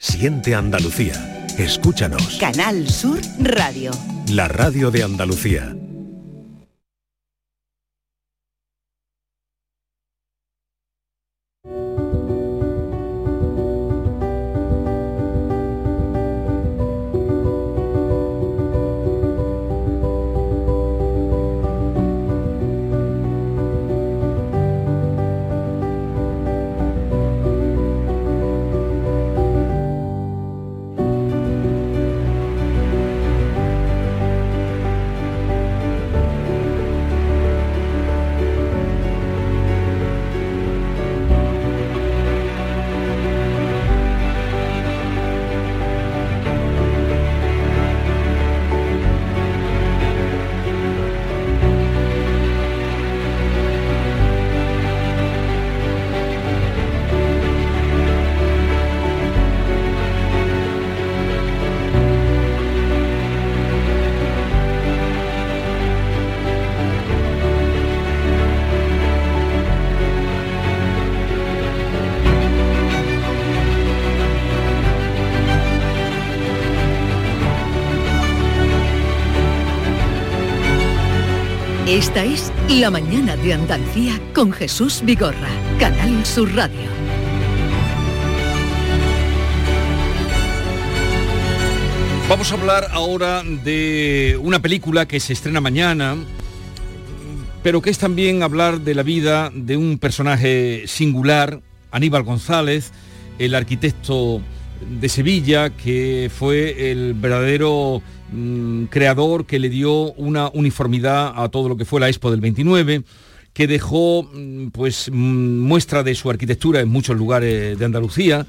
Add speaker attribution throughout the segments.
Speaker 1: Siente Andalucía. Escúchanos.
Speaker 2: Canal Sur Radio.
Speaker 1: La radio de Andalucía.
Speaker 3: Esta es La Mañana de Andalucía con Jesús Vigorra, Canal Sur Radio.
Speaker 4: Vamos a hablar ahora de una película que se estrena mañana, pero que es también hablar de la vida de un personaje singular, Aníbal González, el arquitecto de Sevilla, que fue el verdadero mm, creador que le dio una uniformidad a todo lo que fue la Expo del 29 que dejó mm, pues mm, muestra de su arquitectura en muchos lugares de Andalucía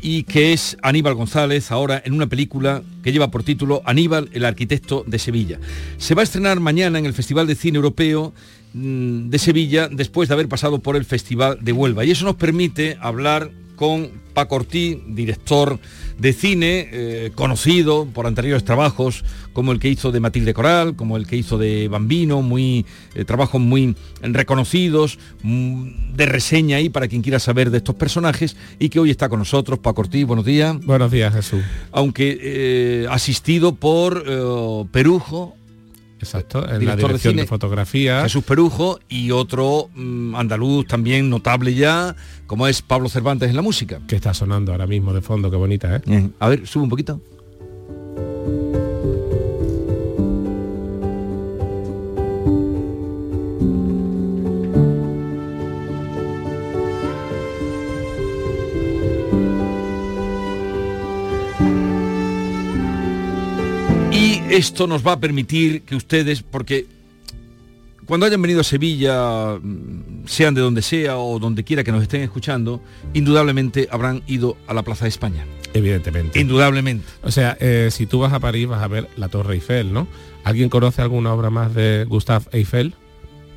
Speaker 4: y que es Aníbal González ahora en una película que lleva por título Aníbal, el arquitecto de Sevilla. Se va a estrenar mañana en el Festival de Cine Europeo de Sevilla después de haber pasado por el Festival de Huelva y eso nos permite hablar con Paco Ortiz, director de cine, eh, conocido por anteriores trabajos, como el que hizo de Matilde Coral, como el que hizo de Bambino, muy eh, trabajos muy reconocidos, mm, de reseña ahí para quien quiera saber de estos personajes, y que hoy está con nosotros, Paco Ortiz, buenos días.
Speaker 5: Buenos días, Jesús.
Speaker 4: Aunque eh, asistido por Perujo,
Speaker 5: Exacto, en la dirección de, fotografía.
Speaker 4: Jesús Perujo y otro mm, andaluz también notable ya, como es Pablo Cervantes en la música.
Speaker 5: Que está sonando ahora mismo de fondo, qué bonita, ¿eh?
Speaker 4: A ver, sube un poquito. Esto nos va a permitir que ustedes, porque cuando hayan venido a Sevilla, mm, sean de donde sea o donde quiera que nos estén escuchando, indudablemente habrán ido a la Plaza de España.
Speaker 5: Evidentemente.
Speaker 4: Indudablemente.
Speaker 5: O sea, eh, si tú vas a París vas a ver la Torre Eiffel, ¿no? ¿Alguien conoce alguna obra más de Gustave Eiffel?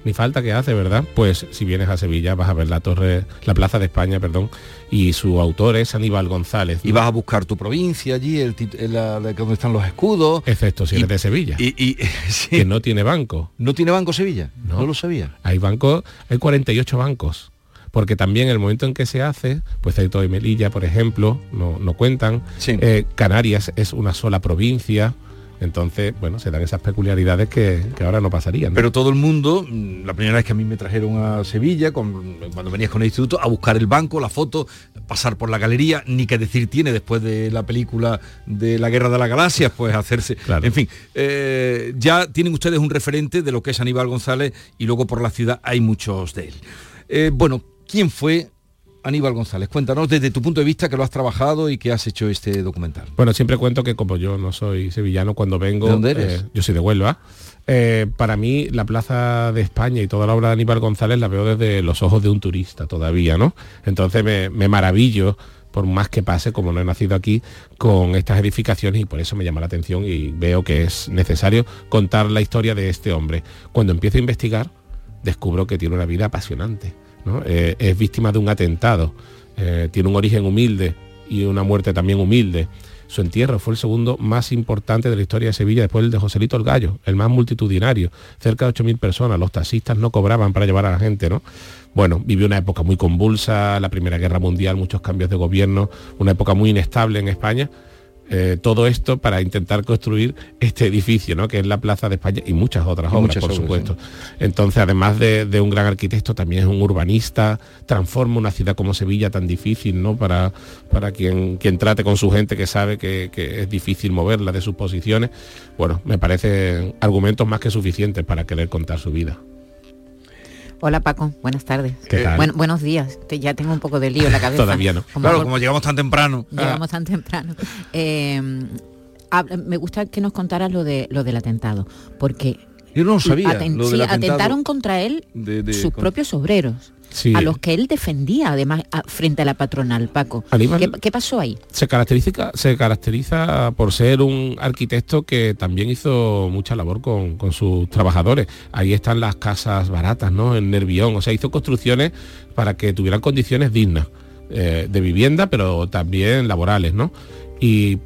Speaker 5: Ni falta que hace, ¿verdad? Pues si vienes a Sevilla vas a ver la torre, la Plaza de España, perdón, y su autor es Aníbal González.
Speaker 4: Y vas a buscar tu provincia allí, el, donde están los escudos.
Speaker 5: Excepto si eres de Sevilla.
Speaker 4: Y,
Speaker 5: Que no tiene banco.
Speaker 4: ¿No tiene banco Sevilla? No, lo sabía.
Speaker 5: Hay bancos, hay 48 bancos porque también el momento en que se hace, pues todo y Melilla, por ejemplo, no, no cuentan. Eh, Canarias es una sola provincia. Entonces, bueno, se dan esas peculiaridades que, ahora no pasarían.
Speaker 4: Pero todo el mundo, mm, la primera vez que a mí me trajeron a Sevilla, cuando venías con el instituto, a buscar el banco, la foto, pasar por la galería, ni que decir tiene después de la película de la Guerra de las Galaxias, pues hacerse... En fin, eh, ya tienen ustedes un referente de lo que es Aníbal González y luego por la ciudad hay muchos de él. Eh, bueno, ¿quién fue Aníbal González, cuéntanos desde tu punto de vista que lo has trabajado y que has hecho este documental.
Speaker 5: Bueno, siempre cuento que como yo no soy sevillano, cuando vengo...
Speaker 4: ¿De dónde eres?
Speaker 5: Eh, yo soy de Huelva. Eh, para mí la Plaza de España y toda la obra de Aníbal González la veo desde los ojos de un turista todavía, ¿no? Entonces me, me maravillo por más que pase, como no he nacido aquí, con estas edificaciones y por eso me llama la atención y veo que es necesario contar la historia de este hombre. Cuando empiezo a investigar, descubro que tiene una vida apasionante eh, es víctima de un atentado, eh, tiene un origen humilde y una muerte también humilde. Su entierro fue el segundo más importante de la historia de Sevilla después del de Joselito el Gallo, el más multitudinario, cerca de 8.000 personas. Los taxistas no cobraban para llevar a la gente, ¿no? Bueno, vivió una época muy convulsa, la Primera Guerra Mundial, muchos cambios de gobierno, una época muy inestable en España eh, todo esto para intentar construir este edificio, ¿no? que es la Plaza de España y muchas otras obras, por supuesto. Entonces, además de, un gran arquitecto, también es un urbanista, transforma una ciudad como Sevilla tan difícil, ¿no? Para, para quien, quien trate con su gente que sabe que, es difícil moverla de sus posiciones. Bueno, me parecen argumentos más que suficientes para querer contar su vida.
Speaker 6: Hola Paco, buenas tardes. Bueno, buenos días. ya tengo un poco de lío en la cabeza.
Speaker 5: Todavía no.
Speaker 4: claro, como llegamos tan temprano.
Speaker 6: Llegamos tan temprano. Eh, me gusta que nos contaras lo de lo del atentado, porque
Speaker 4: yo no sabía.
Speaker 6: atentaron contra él sus propios obreros a los que él defendía además frente a la patronal, Paco. ¿Qué, pasó ahí?
Speaker 5: Se caracteriza, se caracteriza por ser un arquitecto que también hizo mucha labor con, sus trabajadores. Ahí están las casas baratas, ¿no? En Nervión. O sea, hizo construcciones para que tuvieran condiciones dignas. Eh, de vivienda, pero también laborales, ¿no? Y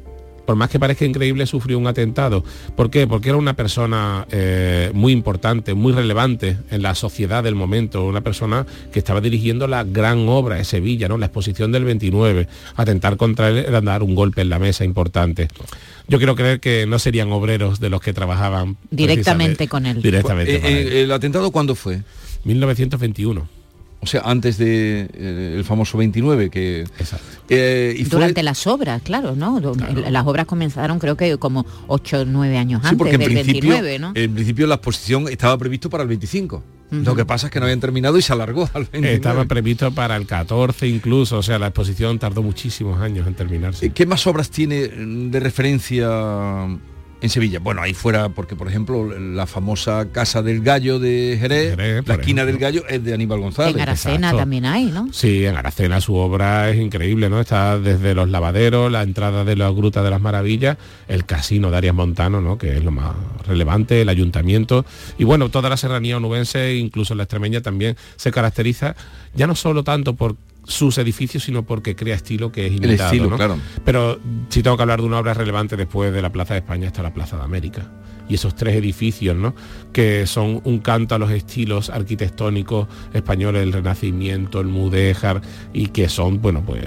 Speaker 5: por más que parezca increíble, sufrió un atentado. ¿Por qué? Porque era una persona eh, muy importante, muy relevante en la sociedad del momento, una persona que estaba dirigiendo la gran obra de Sevilla, ¿no? la exposición del 29. Atentar contra él era dar un golpe en la mesa importante. Yo quiero creer que no serían obreros de los que trabajaban
Speaker 6: directamente con él.
Speaker 5: Directamente.
Speaker 4: Eh, eh, ¿El atentado cuándo fue?
Speaker 5: 1921
Speaker 4: o sea, antes del de, el famoso 29, que...
Speaker 6: Eh, y Durante las obras, claro, ¿no? Las obras comenzaron creo que como 8 o 9 años antes
Speaker 4: porque en
Speaker 6: del
Speaker 4: principio,
Speaker 6: 29, ¿no?
Speaker 4: En principio la exposición estaba previsto para el 25. Lo que pasa es que no habían terminado y se alargó al 29.
Speaker 5: Estaba previsto para el 14 incluso, o sea, la exposición tardó muchísimos años en terminarse.
Speaker 4: ¿Qué más obras tiene de referencia en Sevilla. Bueno, ahí fuera, porque por ejemplo, la famosa Casa del Gallo de Jerez, la esquina del Gallo es de Aníbal González.
Speaker 6: En Aracena también hay, ¿no?
Speaker 5: Sí, en Aracena su obra es increíble, ¿no? Está desde los lavaderos, la entrada de la Gruta de las Maravillas, el casino de Arias Montano, ¿no? Que es lo más relevante, el ayuntamiento. Y bueno, toda la serranía onubense, incluso la extremeña, también se caracteriza ya no solo tanto por sus edificios, sino porque crea estilo que es imitado. claro. Pero si tengo que hablar de una obra relevante después de la Plaza de España está la Plaza de América. Y esos tres edificios, ¿no? Que son un canto a los estilos arquitectónicos españoles, el Renacimiento, el Mudéjar, y que son, bueno, pues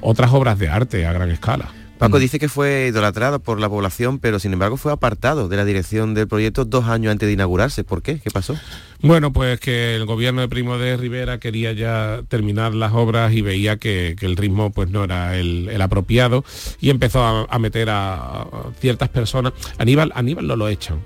Speaker 5: otras obras de arte a gran escala.
Speaker 7: Paco mm. dice que fue idolatrado por la población, pero sin embargo fue apartado de la dirección del proyecto dos años antes de inaugurarse. ¿Por qué? ¿Qué pasó?
Speaker 5: Bueno, pues que el gobierno de Primo de Rivera quería ya terminar las obras y veía que, el ritmo pues no era el, apropiado y empezó a, meter a, ciertas personas. Aníbal, Aníbal no lo echan,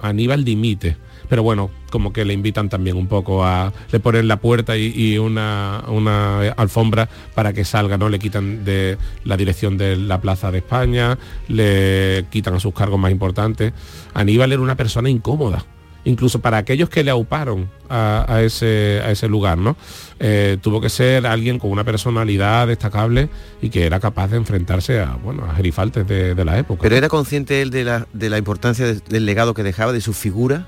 Speaker 5: Aníbal dimite pero bueno, como que le invitan también un poco a, le ponen la puerta y, una, una, alfombra para que salga, ¿no? Le quitan de la dirección de la Plaza de España, le quitan sus cargos más importantes. Aníbal era una persona incómoda, incluso para aquellos que le auparon a, ese, a ese, lugar, ¿no? Eh, tuvo que ser alguien con una personalidad destacable y que era capaz de enfrentarse a, bueno, a gerifaltes de, la época.
Speaker 7: ¿Pero era consciente él de la, de la importancia del legado que dejaba, de su figura?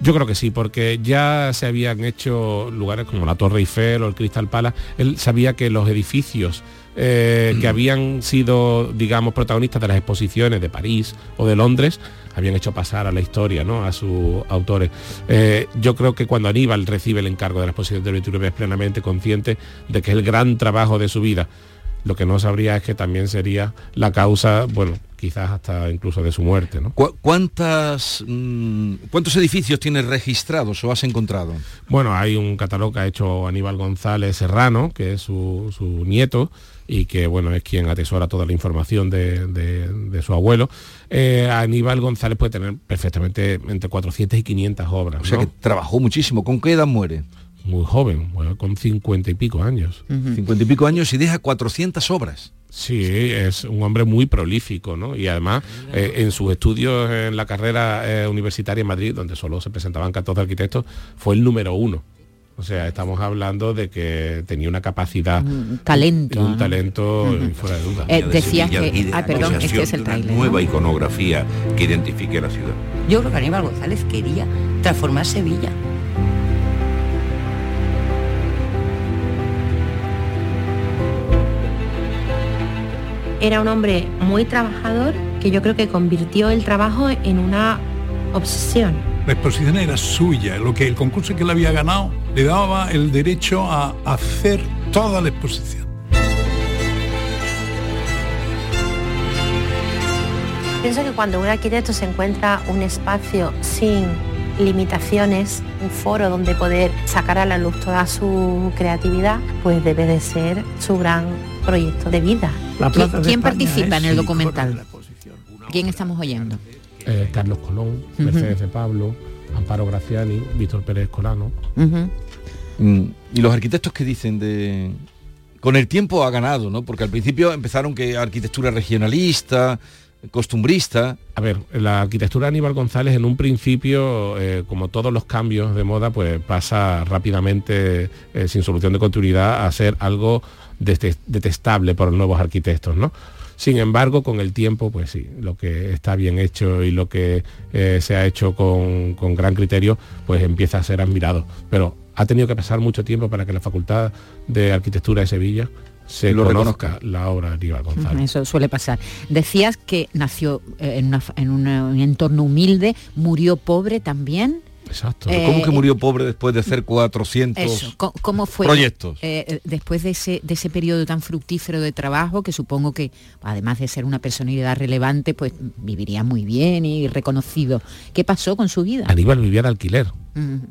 Speaker 5: Yo creo que sí, porque ya se habían hecho lugares como la Torre Eiffel o el Crystal Palace. Él sabía que los edificios eh, que habían sido, digamos, protagonistas de las exposiciones de París o de Londres, habían hecho pasar a la historia, ¿no? A sus autores. Eh, yo creo que cuando Aníbal recibe el encargo de la exposición del 29 es plenamente consciente de que es el gran trabajo de su vida. Lo que no sabría es que también sería la causa, bueno, quizás hasta incluso de su muerte. ¿no?
Speaker 4: ¿Cuántas, mm, ¿Cuántos edificios tienes registrados o has encontrado?
Speaker 5: Bueno, hay un catálogo que ha hecho Aníbal González Serrano, que es su, nieto, y que bueno es quien atesora toda la información de, su abuelo. Eh, Aníbal González puede tener perfectamente entre 400 y 500 obras.
Speaker 4: O sea que trabajó muchísimo. ¿Con qué edad muere?
Speaker 5: Muy joven, con 50 y pico años.
Speaker 4: 50 y pico años y deja 400 obras.
Speaker 5: Sí, es un hombre muy prolífico, ¿no? Y además, eh, en sus estudios en la carrera eh, universitaria en Madrid, donde solo se presentaban 14 arquitectos, fue el número uno. O sea, estamos hablando de que tenía una capacidad,
Speaker 6: un talento,
Speaker 5: un talento fuera de duda.
Speaker 6: Eh, decía que, ah, perdón, este es el trailer.
Speaker 8: Nueva iconografía que identifique la ciudad.
Speaker 9: Yo creo que Aníbal González quería transformar Sevilla
Speaker 10: Era un hombre muy trabajador que yo creo que convirtió el trabajo en una obsesión.
Speaker 11: La exposición era suya, lo que el concurso que él había ganado le daba el derecho a hacer toda la exposición.
Speaker 10: Pienso que cuando un arquitecto se encuentra un espacio sin limitaciones, un foro donde poder sacar a la luz toda su creatividad, pues debe de ser su gran proyecto de vida.
Speaker 6: ¿Quién participa en el documental? ¿Quién estamos oyendo?
Speaker 5: Eh, Carlos Colón, Mercedes de Pablo, Amparo Graciani, Víctor Pérez Colano.
Speaker 4: Mm, y los arquitectos que dicen de... Con el tiempo ha ganado, ¿no? Porque al principio empezaron que arquitectura regionalista, costumbrista.
Speaker 5: A ver, la arquitectura de Aníbal González en un principio, eh, como todos los cambios de moda, pues pasa rápidamente, eh, sin solución de continuidad, a ser algo detestable por los nuevos arquitectos, ¿no? Sin embargo, con el tiempo, pues sí, lo que está bien hecho y lo que eh, se ha hecho con, con, gran criterio, pues empieza a ser admirado. Pero ha tenido que pasar mucho tiempo para que la Facultad de Arquitectura de Sevilla se lo reconozca la obra de Aníbal González.
Speaker 6: Eso suele pasar. Decías que nació eh, en, un entorno humilde, murió pobre también.
Speaker 4: Exacto. ¿Cómo que murió pobre después de hacer 400
Speaker 6: ¿cómo fue,
Speaker 4: proyectos?
Speaker 6: Eh, después de ese, de ese periodo tan fructífero de trabajo, que supongo que, además de ser una personalidad relevante, pues viviría muy bien y reconocido. ¿Qué pasó con su vida?
Speaker 5: Aníbal vivía de alquiler.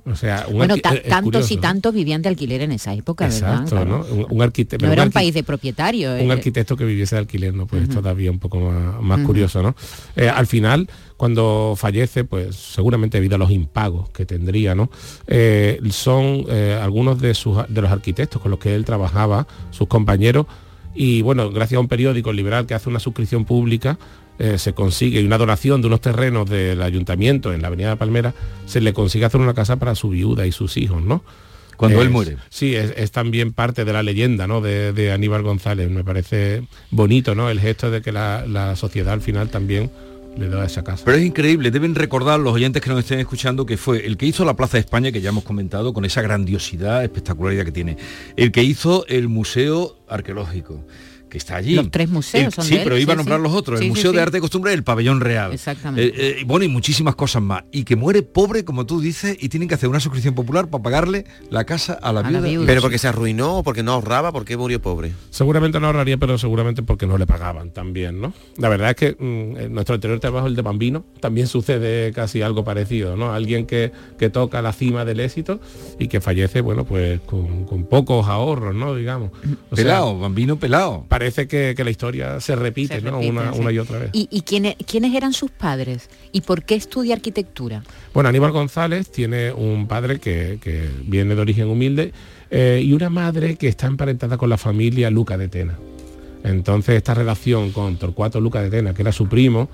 Speaker 5: O sea,
Speaker 6: bueno, tantos y tantos vivían de alquiler en esa época,
Speaker 5: Exacto, ¿no? Un, arquitecto.
Speaker 6: No era un, país de propietarios.
Speaker 5: Un eh. arquitecto que viviese de alquiler, ¿no? Pues todavía un poco más, curioso, ¿no? Eh, al final, cuando fallece, pues seguramente debido a los impagos que tendría, ¿no? Eh, son algunos de, sus, de los arquitectos con los que él trabajaba, sus compañeros, y bueno, gracias a un periódico liberal que hace una suscripción pública, eh, se consigue una donación de unos terrenos del ayuntamiento en la avenida de Palmera, se le consigue hacer una casa para su viuda y sus hijos, ¿no?
Speaker 4: Cuando él muere.
Speaker 5: Sí, es, también parte de la leyenda ¿no? de, Aníbal González. Me parece bonito ¿no? el gesto de que la, sociedad al final también le da esa casa.
Speaker 4: Pero es increíble, deben recordar los oyentes que nos estén escuchando que fue el que hizo la Plaza de España, que ya hemos comentado, con esa grandiosidad, espectacularidad que tiene. El que hizo el Museo Arqueológico que está allí.
Speaker 6: Los tres museos.
Speaker 4: sí, pero iba a nombrar los otros. el Museo de Arte y Costumbre el Pabellón Real.
Speaker 6: Exactamente.
Speaker 4: Eh, eh, bueno, y muchísimas cosas más. Y que muere pobre, como tú dices, y tienen que hacer una suscripción popular para pagarle la casa a la, viuda.
Speaker 7: Pero porque se arruinó, porque no ahorraba, porque murió pobre.
Speaker 5: Seguramente no ahorraría, pero seguramente porque no le pagaban también, ¿no? La verdad es que mm, en nuestro anterior trabajo, el de Bambino, también sucede casi algo parecido, ¿no? Alguien que, que toca la cima del éxito y que fallece, bueno, pues con, pocos ahorros, ¿no? Digamos.
Speaker 4: pelado, Bambino pelado.
Speaker 5: Parece que, que la historia se repite, una, y otra vez.
Speaker 6: ¿Y, quiénes, eran sus padres? ¿Y por qué estudia arquitectura?
Speaker 5: Bueno, Aníbal González tiene un padre que, viene de origen humilde eh, y una madre que está emparentada con la familia Luca de Tena. Entonces esta relación con Torcuato Luca de Tena, que era su primo,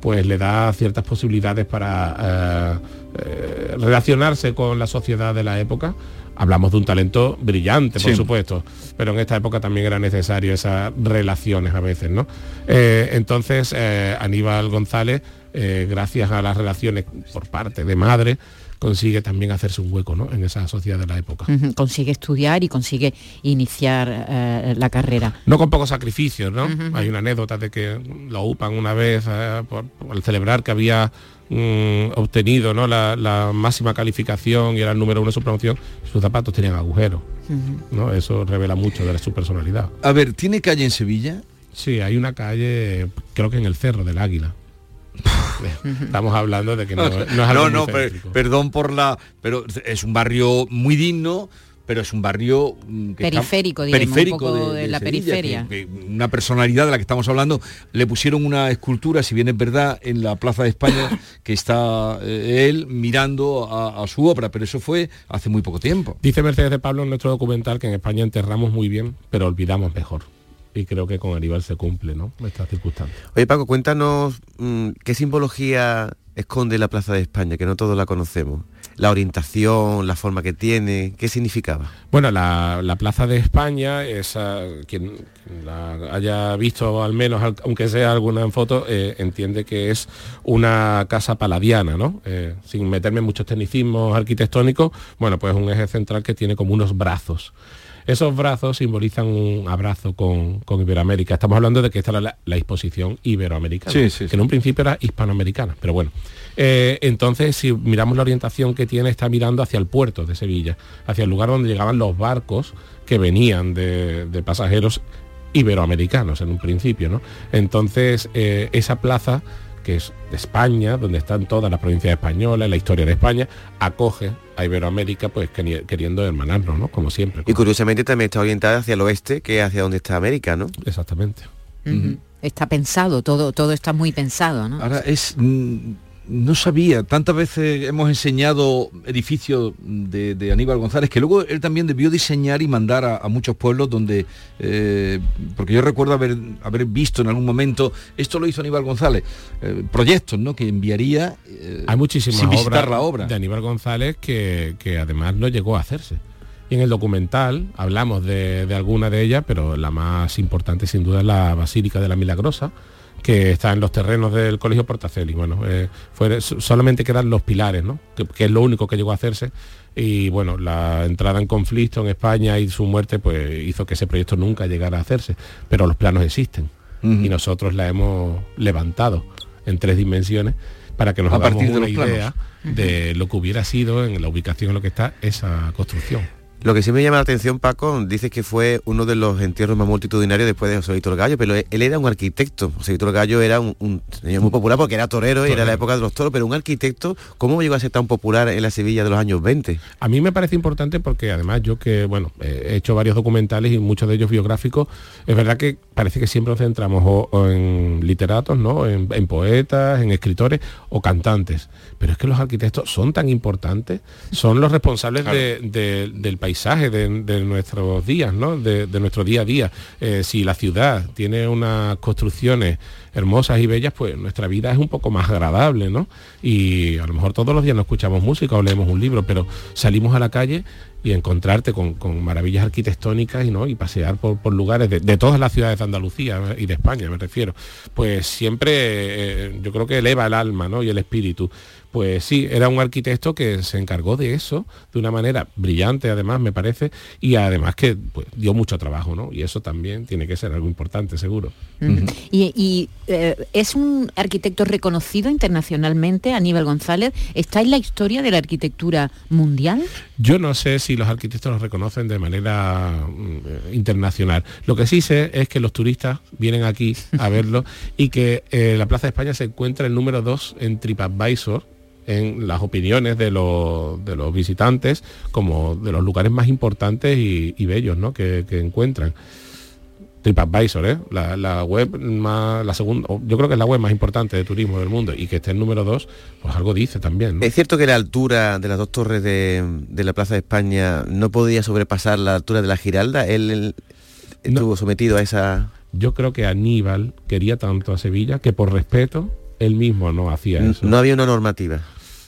Speaker 5: pues le da ciertas posibilidades para eh, eh, relacionarse con la sociedad de la época hablamos de un talento brillante, por supuesto, pero en esta época también era necesario esas relaciones a veces, ¿no? Eh, entonces, eh, Aníbal González, eh, gracias a las relaciones por parte de madre, consigue también hacerse un hueco ¿no? en esa sociedad de la época.
Speaker 6: Consigue estudiar y consigue iniciar la carrera.
Speaker 5: No con pocos sacrificios, ¿no? Hay una anécdota de que lo upan una vez al celebrar que había Mm, obtenido ¿no? La, máxima calificación y era el número uno de su promoción, sus zapatos tenían agujeros. ¿no? Eso revela mucho de su personalidad.
Speaker 4: A ver, ¿tiene calle en Sevilla?
Speaker 5: Sí, hay una calle, creo que en el Cerro del Águila. Estamos hablando de que no, no es algo
Speaker 4: No, no, perdón por la... Pero es un barrio muy digno, pero es un barrio
Speaker 6: mm, periférico, periférico de, la periferia.
Speaker 4: una personalidad de la que estamos hablando, le pusieron una escultura, si bien es verdad, en la Plaza de España, que está eh, él mirando a, su obra, pero eso fue hace muy poco tiempo.
Speaker 5: Dice Mercedes de Pablo en nuestro documental que en España enterramos muy bien, pero olvidamos mejor. Y creo que con Aníbal se cumple, ¿no? Esta circunstancia.
Speaker 7: Oye, Paco, cuéntanos mm, qué simbología esconde la Plaza de España, que no todos la conocemos la orientación, la forma que tiene, ¿qué significaba?
Speaker 5: Bueno, la, Plaza de España, esa, quien la haya visto al menos, aunque sea alguna en foto, eh, entiende que es una casa paladiana, ¿no? Eh, sin meterme en muchos tecnicismos arquitectónicos, bueno, pues un eje central que tiene como unos brazos. Esos brazos simbolizan un abrazo con, con Iberoamérica. Estamos hablando de que esta era la, la exposición iberoamericana,
Speaker 4: Sí, sí,
Speaker 5: que
Speaker 4: sí.
Speaker 5: en un principio era hispanoamericana, pero bueno. Eh, entonces, si miramos la orientación que tiene, está mirando hacia el puerto de Sevilla, hacia el lugar donde llegaban los barcos que venían de, de pasajeros iberoamericanos en un principio, ¿no? Entonces, eh, esa plaza que es de España, donde están todas las provincias españolas, la historia de España, acoge a Iberoamérica, pues queri- queriendo hermanarnos, ¿no? Como siempre.
Speaker 7: Y curiosamente también está orientada hacia el oeste, que es hacia donde está América, ¿no?
Speaker 5: Exactamente.
Speaker 6: Está pensado, todo, todo está muy pensado, ¿no?
Speaker 4: Ahora es... mm, no sabía, tantas veces hemos enseñado edificios de, de Aníbal González, que luego él también debió diseñar y mandar a, a muchos pueblos donde, eh, porque yo recuerdo haber, haber visto en algún momento, esto lo hizo Aníbal González, eh, proyectos ¿no? que enviaría eh,
Speaker 5: Hay muchísimas
Speaker 4: sin visitar
Speaker 5: obras
Speaker 4: la obra.
Speaker 5: de Aníbal González que, que además no llegó a hacerse. Y en el documental hablamos de, de alguna de ellas, pero la más importante sin duda es la Basílica de la Milagrosa, que está en los terrenos del Colegio Portaceli. Bueno, eh, fue, so- solamente quedan los pilares, ¿no? que, que es lo único que llegó a hacerse. Y bueno, la entrada en conflicto en España y su muerte pues hizo que ese proyecto nunca llegara a hacerse. Pero los planos existen y nosotros la hemos levantado en tres dimensiones para que nos
Speaker 4: A
Speaker 5: hagamos
Speaker 4: partir de
Speaker 5: una
Speaker 4: planos.
Speaker 5: idea de lo que hubiera sido en la ubicación en lo que está esa construcción.
Speaker 7: Lo que sí me llama la atención, Paco, dice que fue uno de los entierros más multitudinarios después de José Víctor Gallo, pero él era un arquitecto. José Víctor Gallo era un, un señor muy popular porque era torero y era la época de los toros, pero un arquitecto, ¿cómo llegó a ser tan popular en la Sevilla de los años 20?
Speaker 5: A mí me parece importante porque además yo que, bueno, he hecho varios documentales y muchos de ellos biográficos, es verdad que parece que siempre nos centramos o, o en literatos, ¿no? En, en poetas, en escritores o cantantes. Pero es que los arquitectos son tan importantes, son los responsables de- de- del paisaje de, de nuestros días, ¿no? De, de nuestro día a día. Eh, si la ciudad tiene unas construcciones hermosas y bellas, pues nuestra vida es un poco más agradable, ¿no? Y a lo mejor todos los días no escuchamos música o leemos un libro, pero salimos a la calle y encontrarte con, con maravillas arquitectónicas y, ¿no? y pasear por, por lugares de, de todas las ciudades de Andalucía ¿eh? y de España, me refiero, pues siempre eh, yo creo que eleva el alma ¿no? y el espíritu. Pues sí, era un arquitecto que se encargó de eso de una manera brillante, además, me parece, y además que pues, dio mucho trabajo, ¿no? Y eso también tiene que ser algo importante, seguro.
Speaker 6: Y, y, eh, es un arquitecto reconocido internacionalmente, Aníbal González. ¿Está en la historia de la arquitectura mundial?
Speaker 5: Yo no sé si los arquitectos los reconocen de manera mm, internacional. Lo que sí sé es que los turistas vienen aquí a verlo y que eh, la Plaza de España se encuentra el número 2 en TripAdvisor en las opiniones de los, de los visitantes como de los lugares más importantes y, y bellos ¿no? que, que encuentran. TripAdvisor, ¿eh? la, la web más, la segunda, yo creo que es la web más importante de turismo del mundo y que esté en número 2, pues algo dice también. ¿no?
Speaker 7: ¿Es cierto que la altura de las dos torres de, de la Plaza de España no podía sobrepasar la altura de la Giralda? Él, él estuvo sometido a esa...
Speaker 5: Yo creo que Aníbal quería tanto a Sevilla que por respeto él mismo no hacía eso.
Speaker 7: No había una normativa.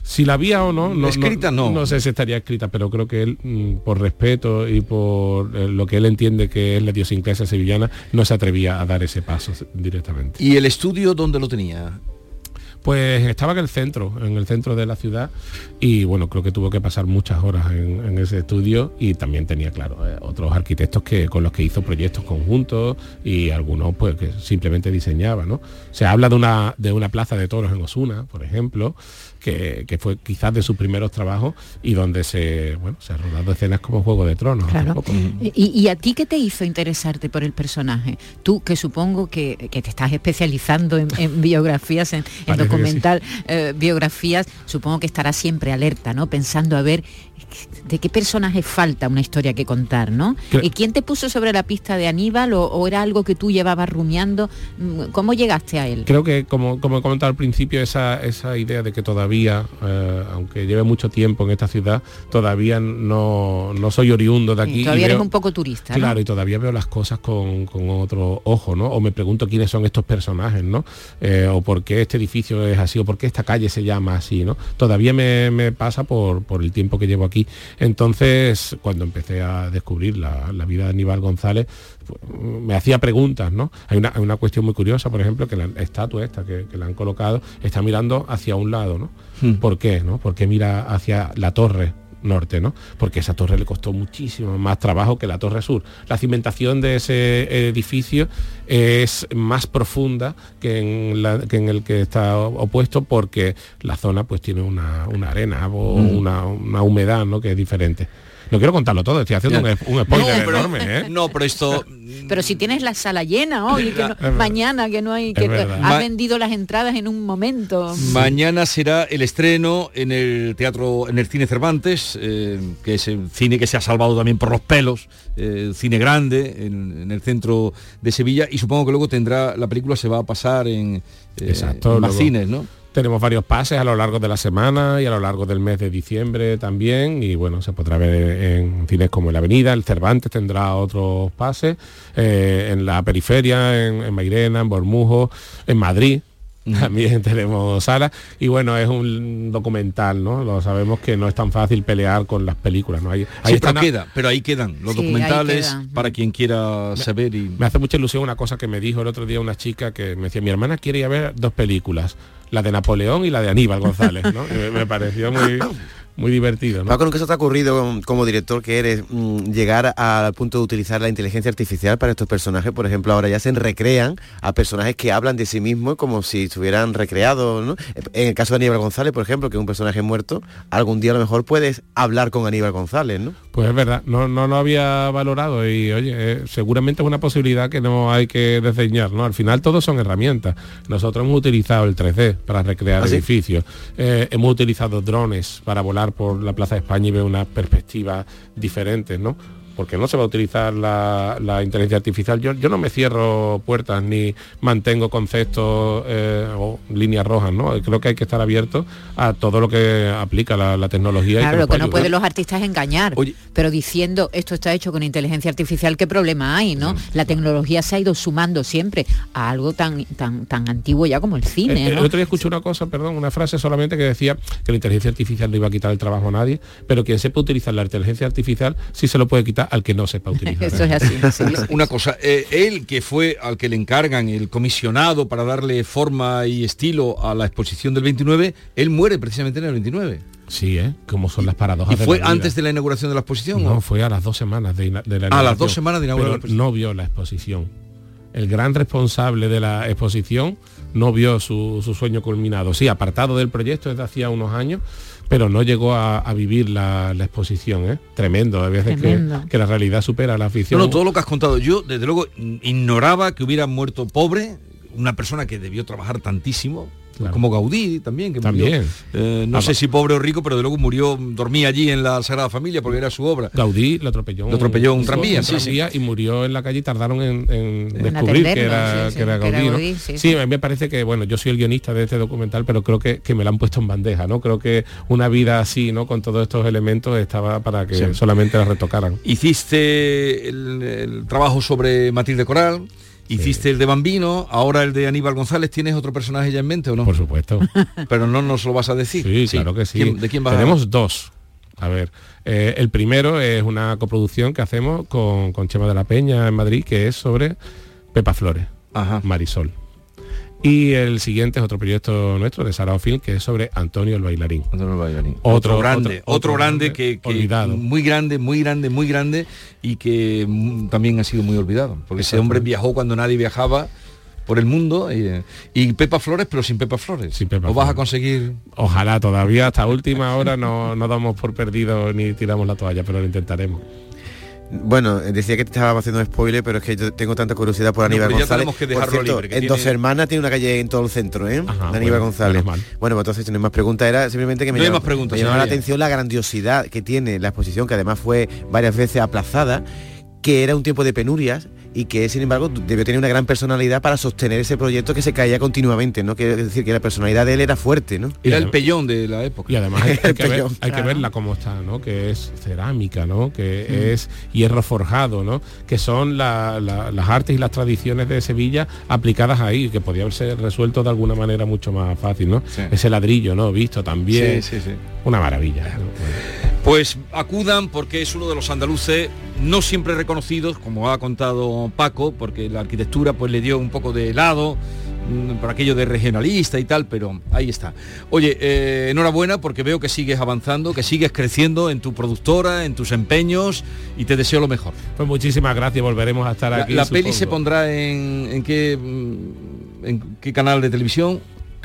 Speaker 5: Si la había o no, no
Speaker 4: Escrita, no.
Speaker 5: No sé si estaría escrita, pero creo que él, mm, por respeto y por eh, lo que él entiende que es la idiosincrasia sevillana, no se atrevía a dar ese paso directamente.
Speaker 4: ¿Y el estudio dónde lo tenía?
Speaker 5: Pues estaba en el centro, en el centro de la ciudad y bueno, creo que tuvo que pasar muchas horas en, en ese estudio y también tenía, claro, eh, otros arquitectos que, con los que hizo proyectos conjuntos y algunos pues que simplemente diseñaba, ¿no? Se habla de una, de una plaza de toros en Osuna, por ejemplo, que, que fue quizás de sus primeros trabajos y donde se, bueno, se han rodado escenas como Juego de Tronos.
Speaker 6: Claro. ¿Y, y a ti qué te hizo interesarte por el personaje? Tú, que supongo que, que te estás especializando en, en biografías, en,
Speaker 5: sí.
Speaker 6: documental eh, biografías, supongo que estarás siempre alerta, ¿no? Pensando a ver de qué personaje falta una historia que contar, ¿no? ¿Y quién te puso sobre la pista de Aníbal o, o era algo que tú llevabas rumiando? Mm, ¿Cómo llegaste a él?
Speaker 5: Creo que, como, como he comentado al principio, esa, esa idea de que todavía, eh, aunque lleve mucho tiempo en esta ciudad, todavía no, no soy oriundo de aquí. y
Speaker 6: Todavía eres
Speaker 5: veo-
Speaker 6: un poco turista, ¿no?
Speaker 5: Claro, y todavía veo las cosas con, con otro ojo, ¿no? O me pregunto quiénes son estos personajes, ¿no? Eh, o por qué este edificio es así, o por qué esta calle se llama así, ¿no? Todavía me, me pasa por, por el tiempo que llevo aquí. Entonces, cuando empecé a descubrir la, la vida de Aníbal González, pues, me hacía preguntas, ¿no? Hay una, hay una cuestión muy curiosa, por ejemplo, que la estatua esta que, que le han colocado está mirando hacia un lado, ¿no?
Speaker 4: Hmm.
Speaker 5: ¿Por qué? ¿no? ¿Por qué mira hacia la torre norte, ¿no? Porque esa torre le costó muchísimo más trabajo que la torre sur. La cimentación de ese edificio es más profunda que en, la- que en el que está opuesto porque la zona pues tiene una, una arena o
Speaker 4: Mm.
Speaker 5: una, una humedad, ¿no? Que es diferente. No quiero contarlo todo, estoy haciendo un, un spoiler
Speaker 4: No, pero-
Speaker 5: enorme, ¿eh?
Speaker 4: No, pero esto
Speaker 6: Pero si tienes la sala llena hoy, que no- mañana que no hay, que has vendido las entradas en un momento.
Speaker 4: Mañana será el estreno en el teatro, en el cine Cervantes, eh, que es el cine que se ha salvado también por los pelos, eh, cine grande en, en el centro de Sevilla y supongo que luego tendrá la película se va a pasar en, eh,
Speaker 5: Exacto,
Speaker 4: en más
Speaker 5: luego-
Speaker 4: cines, ¿no?
Speaker 5: Tenemos varios pases a lo largo de la semana y a lo largo del mes de diciembre también y bueno, se podrá ver en cines como en la Avenida, el Cervantes tendrá otros pases, eh, en la periferia, en, en Mairena, en Bormujo, en Madrid. También tenemos salas y bueno, es un documental, ¿no? Lo sabemos que no es tan fácil pelear con las películas, ¿no? Ahí, ahí
Speaker 4: Sí,
Speaker 5: están
Speaker 4: pero
Speaker 5: a-
Speaker 4: queda, pero ahí quedan los
Speaker 6: Sí,
Speaker 4: documentales para quien quiera saber y
Speaker 5: Me hace mucha ilusión una cosa que me dijo el otro día una chica que me decía, mi hermana quiere ir a ver dos películas, la de Napoleón y la de Aníbal González, ¿no? Me, me pareció muy, muy divertido, ¿no?
Speaker 7: Paco, ¿nunca se te ha ocurrido como, como director que eres mm, llegar al punto de utilizar la inteligencia artificial para estos personajes? Por ejemplo, ahora ya se recrean a personajes que hablan de sí mismos como si estuvieran recreados. En el caso de Aníbal González, por ejemplo, que es un personaje muerto, algún día a lo mejor puedes hablar con Aníbal González, ¿no?
Speaker 5: Pues es verdad, no, no lo había valorado y oye, eh, seguramente es una posibilidad que no hay que desdeñar, ¿no? Al final todos son herramientas. Nosotros hemos utilizado el 3D para recrear
Speaker 7: ¿Ah, sí?
Speaker 5: edificios, Eh, hemos utilizado drones para volar por la Plaza de España y ver unas perspectivas diferentes, ¿no? Porque no se va a utilizar la, la inteligencia artificial. Yo, yo no me cierro puertas ni mantengo conceptos eh, o líneas rojas, ¿no? Creo que hay que estar abierto a todo lo que aplica la, la tecnología. y
Speaker 6: Claro,
Speaker 5: nos
Speaker 6: lo que no
Speaker 5: ayudar.
Speaker 6: pueden los artistas engañar,
Speaker 4: Oye.
Speaker 6: pero diciendo esto está hecho con inteligencia artificial, ¿qué problema hay? ¿no? La tecnología se ha ido sumando siempre a algo tan, tan, tan antiguo ya como el cine.
Speaker 5: El, el
Speaker 6: ¿no?
Speaker 5: otro día escuché una cosa, perdón, una frase solamente que decía que la inteligencia artificial no iba a quitar el trabajo a nadie, pero quien sepa utilizar la inteligencia artificial sí se lo puede quitar al que no sepa utilizar.
Speaker 6: Eso es así. sí,
Speaker 4: Una, cosa, eh, él que fue al que le encargan el comisionado para darle forma y estilo a la exposición del 29, él muere precisamente en el 29.
Speaker 5: Sí, ¿eh? Como son las paradojas
Speaker 4: ¿Y
Speaker 5: de
Speaker 4: fue
Speaker 5: la
Speaker 4: antes de la inauguración de la exposición?
Speaker 5: No,
Speaker 4: o?
Speaker 5: fue a las dos semanas de, la
Speaker 4: A las
Speaker 5: inauguración,
Speaker 4: dos semanas de
Speaker 5: pero
Speaker 4: exposición.
Speaker 5: no vio la exposición. El gran responsable de la exposición no vio su, su sueño culminado. Sí, apartado del proyecto desde hacía unos años, pero no llegó a, a vivir la, la exposición. ¿eh? Tremendo, a veces que,
Speaker 6: Tremendo.
Speaker 5: que la realidad supera la
Speaker 4: No,
Speaker 5: ficción.
Speaker 4: no, todo lo que has contado. Yo, desde luego, ignoraba que hubiera muerto pobre, una persona que debió trabajar tantísimo,
Speaker 5: Claro.
Speaker 4: como Gaudí también, que
Speaker 5: También.
Speaker 4: murió, eh, no
Speaker 5: Ah,
Speaker 4: sé si pobre o rico, pero de luego murió, dormía allí en la Sagrada Familia porque era su obra.
Speaker 5: Gaudí lo atropelló,
Speaker 4: Lo atropelló un tranvía, sí, sí.
Speaker 5: tranvía y murió en la calle y tardaron en, en
Speaker 6: En
Speaker 5: descubrir que era,
Speaker 6: sí,
Speaker 5: que era
Speaker 6: sí, que era
Speaker 5: Gaudí. ¿no?
Speaker 6: Gaudí, sí,
Speaker 5: Sí,
Speaker 6: sí.
Speaker 5: a mí me parece que, bueno, yo soy el guionista de este documental, pero creo que, que me lo han puesto en bandeja, ¿no? Creo que una vida así, ¿no? Con todos estos elementos estaba para que
Speaker 4: Sí.
Speaker 5: solamente la retocaran.
Speaker 4: Hiciste el, el trabajo sobre Matilde Coral, hiciste el de Bambino, ahora el de Aníbal González. ¿Tienes otro personaje ya en mente o no?
Speaker 5: Por supuesto.
Speaker 4: Pero no nos lo vas a decir.
Speaker 5: Sí, claro que sí.
Speaker 4: ¿Quién- ¿De quién vas a-
Speaker 5: Tenemos dos. A ver, eh, el primero es una coproducción que hacemos con, con Chema de la Peña en Madrid, que es sobre Pepa Flores,
Speaker 4: Ajá.
Speaker 5: Marisol. Y el siguiente es otro proyecto nuestro de Sarao Film, que es sobre Antonio el bailarín.
Speaker 4: Antonio Bailarín.
Speaker 5: Otro-
Speaker 4: Otro, grande,
Speaker 5: otro-
Speaker 4: grande
Speaker 5: grande
Speaker 4: que, que
Speaker 5: olvidado.
Speaker 4: muy grande, muy grande, muy grande y que mm, también ha sido muy olvidado. Porque ese hombre viajó cuando nadie viajaba por el mundo y, y Pepa Flores, pero sin Pepa Flores.
Speaker 5: Sin Pepa
Speaker 4: ¿O vas a conseguir?
Speaker 5: Ojalá todavía hasta última hora no, no damos por perdido ni tiramos la toalla, pero lo intentaremos.
Speaker 7: Bueno, eh, decía que te estaba haciendo spoiler, pero es que yo tengo tanta curiosidad por
Speaker 4: No,
Speaker 7: Aníbal
Speaker 4: ya
Speaker 7: González.
Speaker 4: que
Speaker 7: Por cierto,
Speaker 4: libre, que
Speaker 7: en
Speaker 4: tiene-
Speaker 7: Dos Hermanas tiene una calle en todo el centro, ¿eh?
Speaker 5: Ajá,
Speaker 7: Aníbal
Speaker 5: bueno,
Speaker 7: González. Bueno, pues entonces no hay más preguntas, era simplemente que me
Speaker 4: No hay
Speaker 7: llama-
Speaker 4: más preguntas,
Speaker 7: me llamaba la atención la grandiosidad que tiene la exposición, que además fue varias veces aplazada, que era un tiempo de penurias y que sin embargo debió tener una gran personalidad para sostener ese proyecto que se caía continuamente, ¿no? Quiere decir que la personalidad de él era fuerte, ¿no?
Speaker 4: Era el pellón de la época.
Speaker 5: Y además hay, hay que, ver-
Speaker 7: Pellón.
Speaker 5: hay que
Speaker 6: Claro.
Speaker 5: verla como está, ¿no? Que es cerámica, ¿no? Que es hierro forjado, ¿no? Que son la- la- las artes y las tradiciones de Sevilla aplicadas ahí, que podía haberse resuelto de alguna manera mucho más fácil, ¿no?
Speaker 4: Sí.
Speaker 5: Ese ladrillo, ¿no? Visto también.
Speaker 4: Sí, sí, sí.
Speaker 5: Una maravilla. ¿no?
Speaker 4: Pues acudan porque es uno de los andaluces no siempre reconocidos, como ha contado Paco, porque la arquitectura pues le dio un poco de helado, mm, por aquello de regionalista y tal, pero ahí está. Oye, eh, enhorabuena porque veo que sigues avanzando, que sigues creciendo en tu productora, en tus empeños y te deseo lo mejor.
Speaker 5: Pues muchísimas gracias, volveremos a estar
Speaker 4: La,
Speaker 5: aquí.
Speaker 4: la peli se pondrá en, en qué mm, en qué canal de televisión.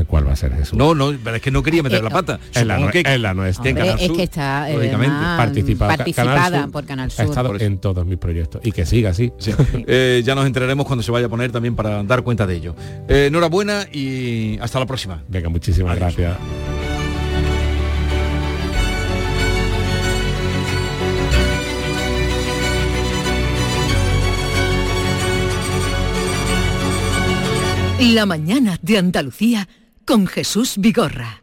Speaker 5: ¿Cuál va a ser Jesús?
Speaker 4: No, no, pero es que no quería meter
Speaker 6: Eh,
Speaker 4: la pata.
Speaker 5: En la,
Speaker 4: que-
Speaker 5: en la nuestra.
Speaker 4: en Canal
Speaker 6: es que está eh,
Speaker 4: lógicamente.
Speaker 6: además,
Speaker 5: Participada,
Speaker 6: participada
Speaker 5: Canal Sur
Speaker 6: por Canal
Speaker 5: Ha
Speaker 6: Sur.
Speaker 5: estado
Speaker 4: Por
Speaker 5: en todos mis proyectos y que siga así.
Speaker 4: Eh, ya nos enteraremos cuando se vaya a poner también para dar cuenta de ello. Eh, enhorabuena y hasta la próxima.
Speaker 5: Venga, muchísimas
Speaker 4: Adiós.
Speaker 5: gracias.
Speaker 3: La mañana de Andalucía con Jesús Vigorra.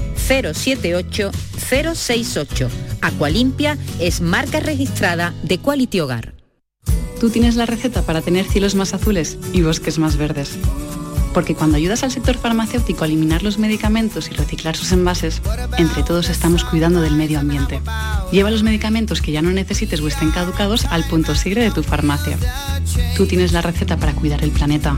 Speaker 6: 078 068. Aqualimpia es marca registrada de Quality Hogar.
Speaker 12: Tú tienes la receta para tener cielos más azules y bosques más verdes. Porque cuando ayudas al sector farmacéutico a eliminar los medicamentos y reciclar sus envases, entre todos estamos cuidando del medio ambiente. Lleva los medicamentos que ya no necesites o estén caducados al punto sigre de tu farmacia. Tú tienes la receta para cuidar el planeta.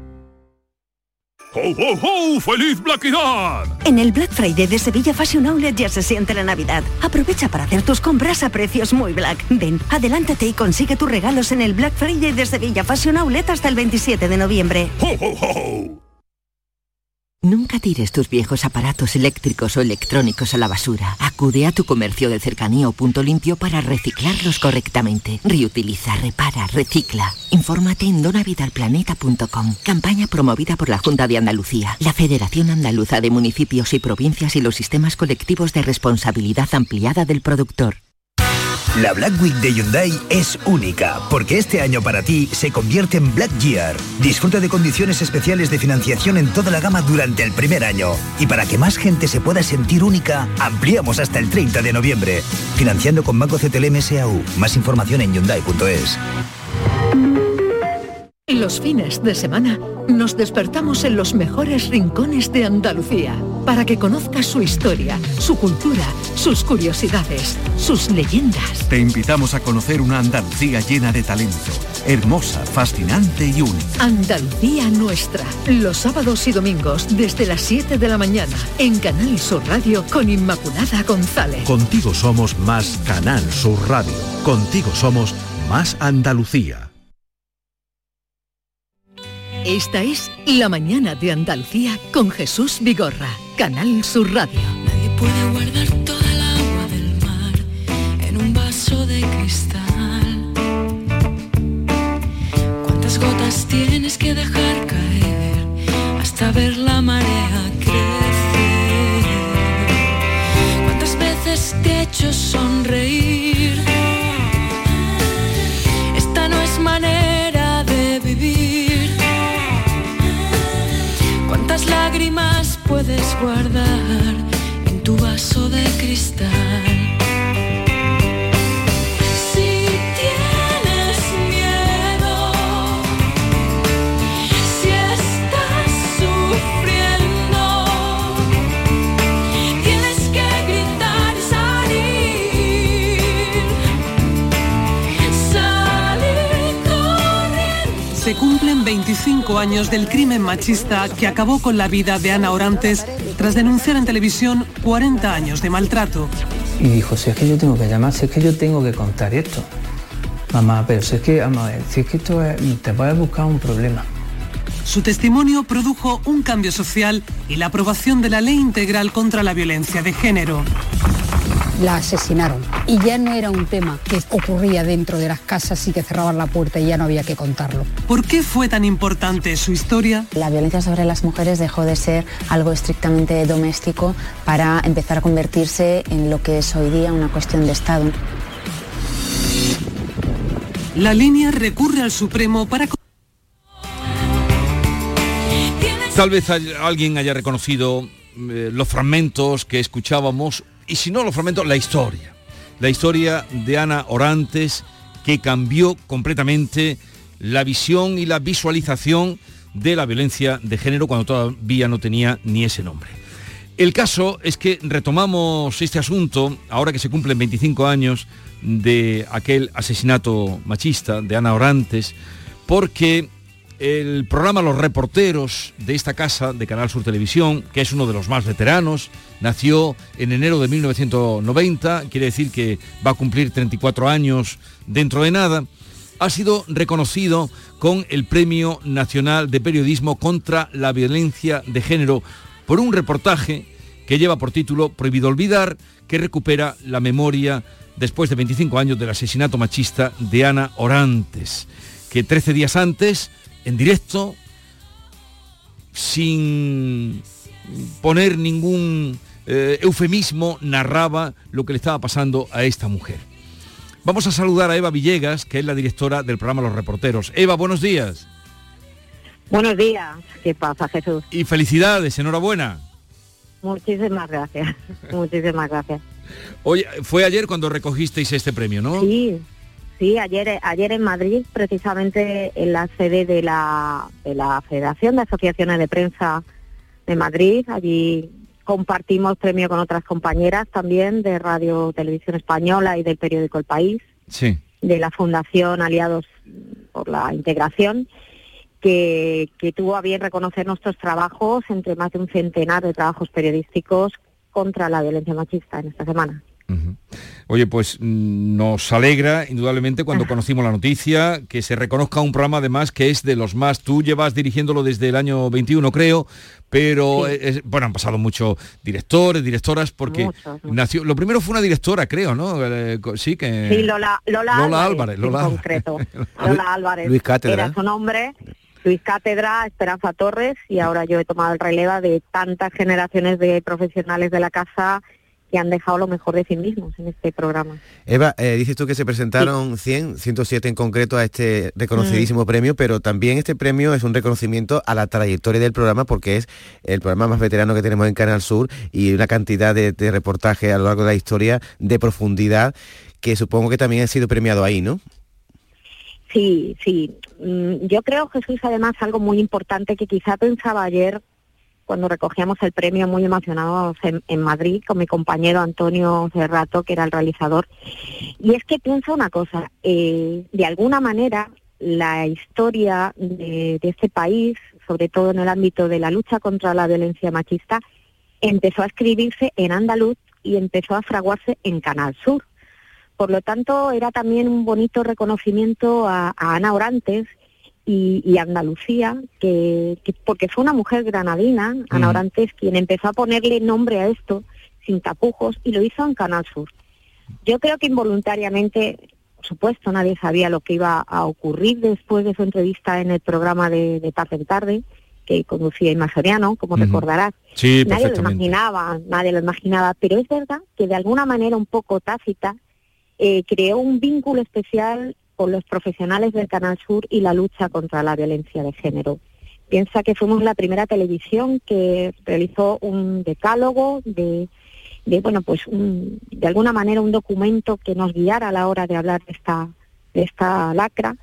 Speaker 13: ¡Ho, ho, ho! ¡Feliz Blackidad!
Speaker 14: En el Black Friday de Sevilla Fashion Outlet ya se siente la Navidad. Aprovecha para hacer tus compras a precios muy black. Ven, adelántate y consigue tus regalos en el Black Friday de Sevilla Fashion Outlet hasta el 27 de noviembre.
Speaker 13: ¡Ho, ho, ho!
Speaker 15: Nunca tires tus viejos aparatos eléctricos o electrónicos a la basura. Acude a tu comercio de cercanía o punto limpio para reciclarlos correctamente. Reutiliza, repara, recicla. Infórmate en donavidalplaneta.com. Campaña promovida por la Junta de Andalucía, la Federación Andaluza de Municipios y Provincias y los sistemas colectivos de responsabilidad ampliada del productor.
Speaker 16: La Black Week de Hyundai es única, porque este año para ti se convierte en Black Year. Disfruta de condiciones especiales de financiación en toda la gama durante el primer año. Y para que más gente se pueda sentir única, ampliamos hasta el 30 de noviembre. Financiando con Banco CTLM SAU. Más información en Hyundai.es.
Speaker 3: Los fines de semana nos despertamos en los mejores rincones de Andalucía para que conozcas su historia, su cultura, sus curiosidades, sus leyendas.
Speaker 17: Te invitamos a conocer una Andalucía llena de talento, hermosa, fascinante y única.
Speaker 3: Andalucía nuestra, los sábados y domingos desde las 7 de la mañana en Canal Sur Radio con Inmaculada González.
Speaker 17: Contigo somos más Canal Sur Radio. Contigo somos más Andalucía.
Speaker 3: Esta es La Mañana de Andalucía con Jesús Vigorra, Canal Sur Radio.
Speaker 18: Nadie puede guardar toda el agua del mar en un vaso de cristal. ¿Cuántas gotas tienes que dejar caer hasta ver la marea crecer? ¿Cuántas veces te he hecho sonreír? Lágrimas puedes guardar en tu vaso de cristal?
Speaker 19: 25 años del crimen machista que acabó con la vida de Ana Orantes tras denunciar en televisión 40 años de maltrato.
Speaker 20: Y dijo, si es que yo tengo que llamar, si es que yo tengo que contar esto. Mamá, pero si es que, a ver, si es que esto es, te puedes buscar un problema.
Speaker 19: Su testimonio produjo un cambio social y la aprobación de la Ley Integral contra la Violencia de Género.
Speaker 21: La asesinaron. Y ya no era un tema que ocurría dentro de las casas y que cerraban la puerta y ya no había que contarlo.
Speaker 19: ¿Por qué fue tan importante su historia?
Speaker 22: La violencia sobre las mujeres dejó de ser algo estrictamente doméstico para empezar a convertirse en lo que es hoy día una cuestión de Estado.
Speaker 19: La línea recurre al Supremo para...
Speaker 4: Tal vez alguien haya reconocido eh, los fragmentos que escuchábamos, y si no los fragmentos, la historia. La historia de Ana Orantes, que cambió completamente la visión y la visualización de la violencia de género cuando todavía no tenía ni ese nombre. El caso es que retomamos este asunto ahora que se cumplen 25 años de aquel asesinato machista de Ana Orantes, porque el programa Los Reporteros de esta casa de Canal Sur Televisión, que es uno de los más veteranos, nació en enero de 1990, quiere decir que va a cumplir 34 años dentro de nada, ha sido reconocido con el Premio Nacional de Periodismo contra la Violencia de Género por un reportaje que lleva por título Prohibido Olvidar, que recupera la memoria después de 25 años del asesinato machista de Ana Orantes, que 13 días antes, en directo, sin poner ningún eh, eufemismo, narraba lo que le estaba pasando a esta mujer. Vamos a saludar a Eva Villegas, que es la directora del programa Los Reporteros. Eva, buenos días.
Speaker 23: Buenos días, ¿qué pasa Jesús?
Speaker 4: Y felicidades, enhorabuena.
Speaker 23: Muchísimas gracias, muchísimas gracias.
Speaker 4: Oye, fue ayer cuando recogisteis este premio, ¿no?
Speaker 23: Sí, sí, ayer, ayer en Madrid, precisamente en la sede de la, de la Federación de Asociaciones de Prensa de Madrid, allí compartimos premio con otras compañeras también de Radio Televisión Española y del periódico El País,
Speaker 4: Sí.
Speaker 23: de la Fundación Aliados por la Integración, que, que tuvo a bien reconocer nuestros trabajos entre más de un centenar de trabajos periodísticos contra la violencia machista en esta semana.
Speaker 4: Oye, pues mm, nos alegra indudablemente cuando conocimos la noticia que se reconozca un programa además que es de los más. Tú llevas dirigiéndolo desde el año 21, creo, pero bueno, han pasado muchos directores, directoras, porque nació. Lo primero fue una directora, creo, ¿no?
Speaker 23: Eh, sí, que. Sí, Lola, Lola, Álvarez. Lola en concreto. Lola Álvarez.
Speaker 4: Luis Cátedra.
Speaker 23: Era su nombre. Luis Cátedra, Esperanza Torres y ahora yo he tomado el relevo de tantas generaciones de profesionales de la casa que han dejado lo mejor de sí mismos en este programa.
Speaker 24: Eva, eh, dices tú que se presentaron 100, 107 en concreto a este reconocidísimo mm. premio, pero también este premio es un reconocimiento a la trayectoria del programa porque es el programa más veterano que tenemos en Canal Sur y una cantidad de, de reportajes a lo largo de la historia de profundidad que supongo que también ha sido premiado ahí, ¿no?
Speaker 23: Sí, sí. Mm, yo creo, Jesús, además algo muy importante que quizá pensaba ayer cuando recogíamos el premio muy emocionados en, Madrid con mi compañero Antonio Cerrato, que era el realizador. Y es que pienso una cosa, eh, de alguna manera la historia de, este país, sobre todo en el ámbito de la lucha contra la violencia machista, empezó a escribirse en andaluz y empezó a fraguarse en Canal Sur. Por lo tanto, era también un bonito reconocimiento a, a Ana Orantes y, Andalucía, que, porque fue una mujer granadina, Ana Orantes, quien empezó a ponerle nombre a esto sin tapujos y lo hizo en Canal Sur. Yo creo que involuntariamente, por supuesto, nadie sabía lo que iba a ocurrir después de su entrevista en el programa de, de Tarde en Tarde, que conducía Inma Soriano, como recordarás. nadie lo imaginaba, nadie lo imaginaba, pero es verdad que de alguna manera un poco tácita eh, creó un vínculo especial con los profesionales del Canal Sur y la lucha contra la violencia de género. Piensa que fuimos la primera televisión que realizó un decálogo de, bueno, pues de alguna manera un documento que nos guiara a la hora de hablar de esta, de esta lacra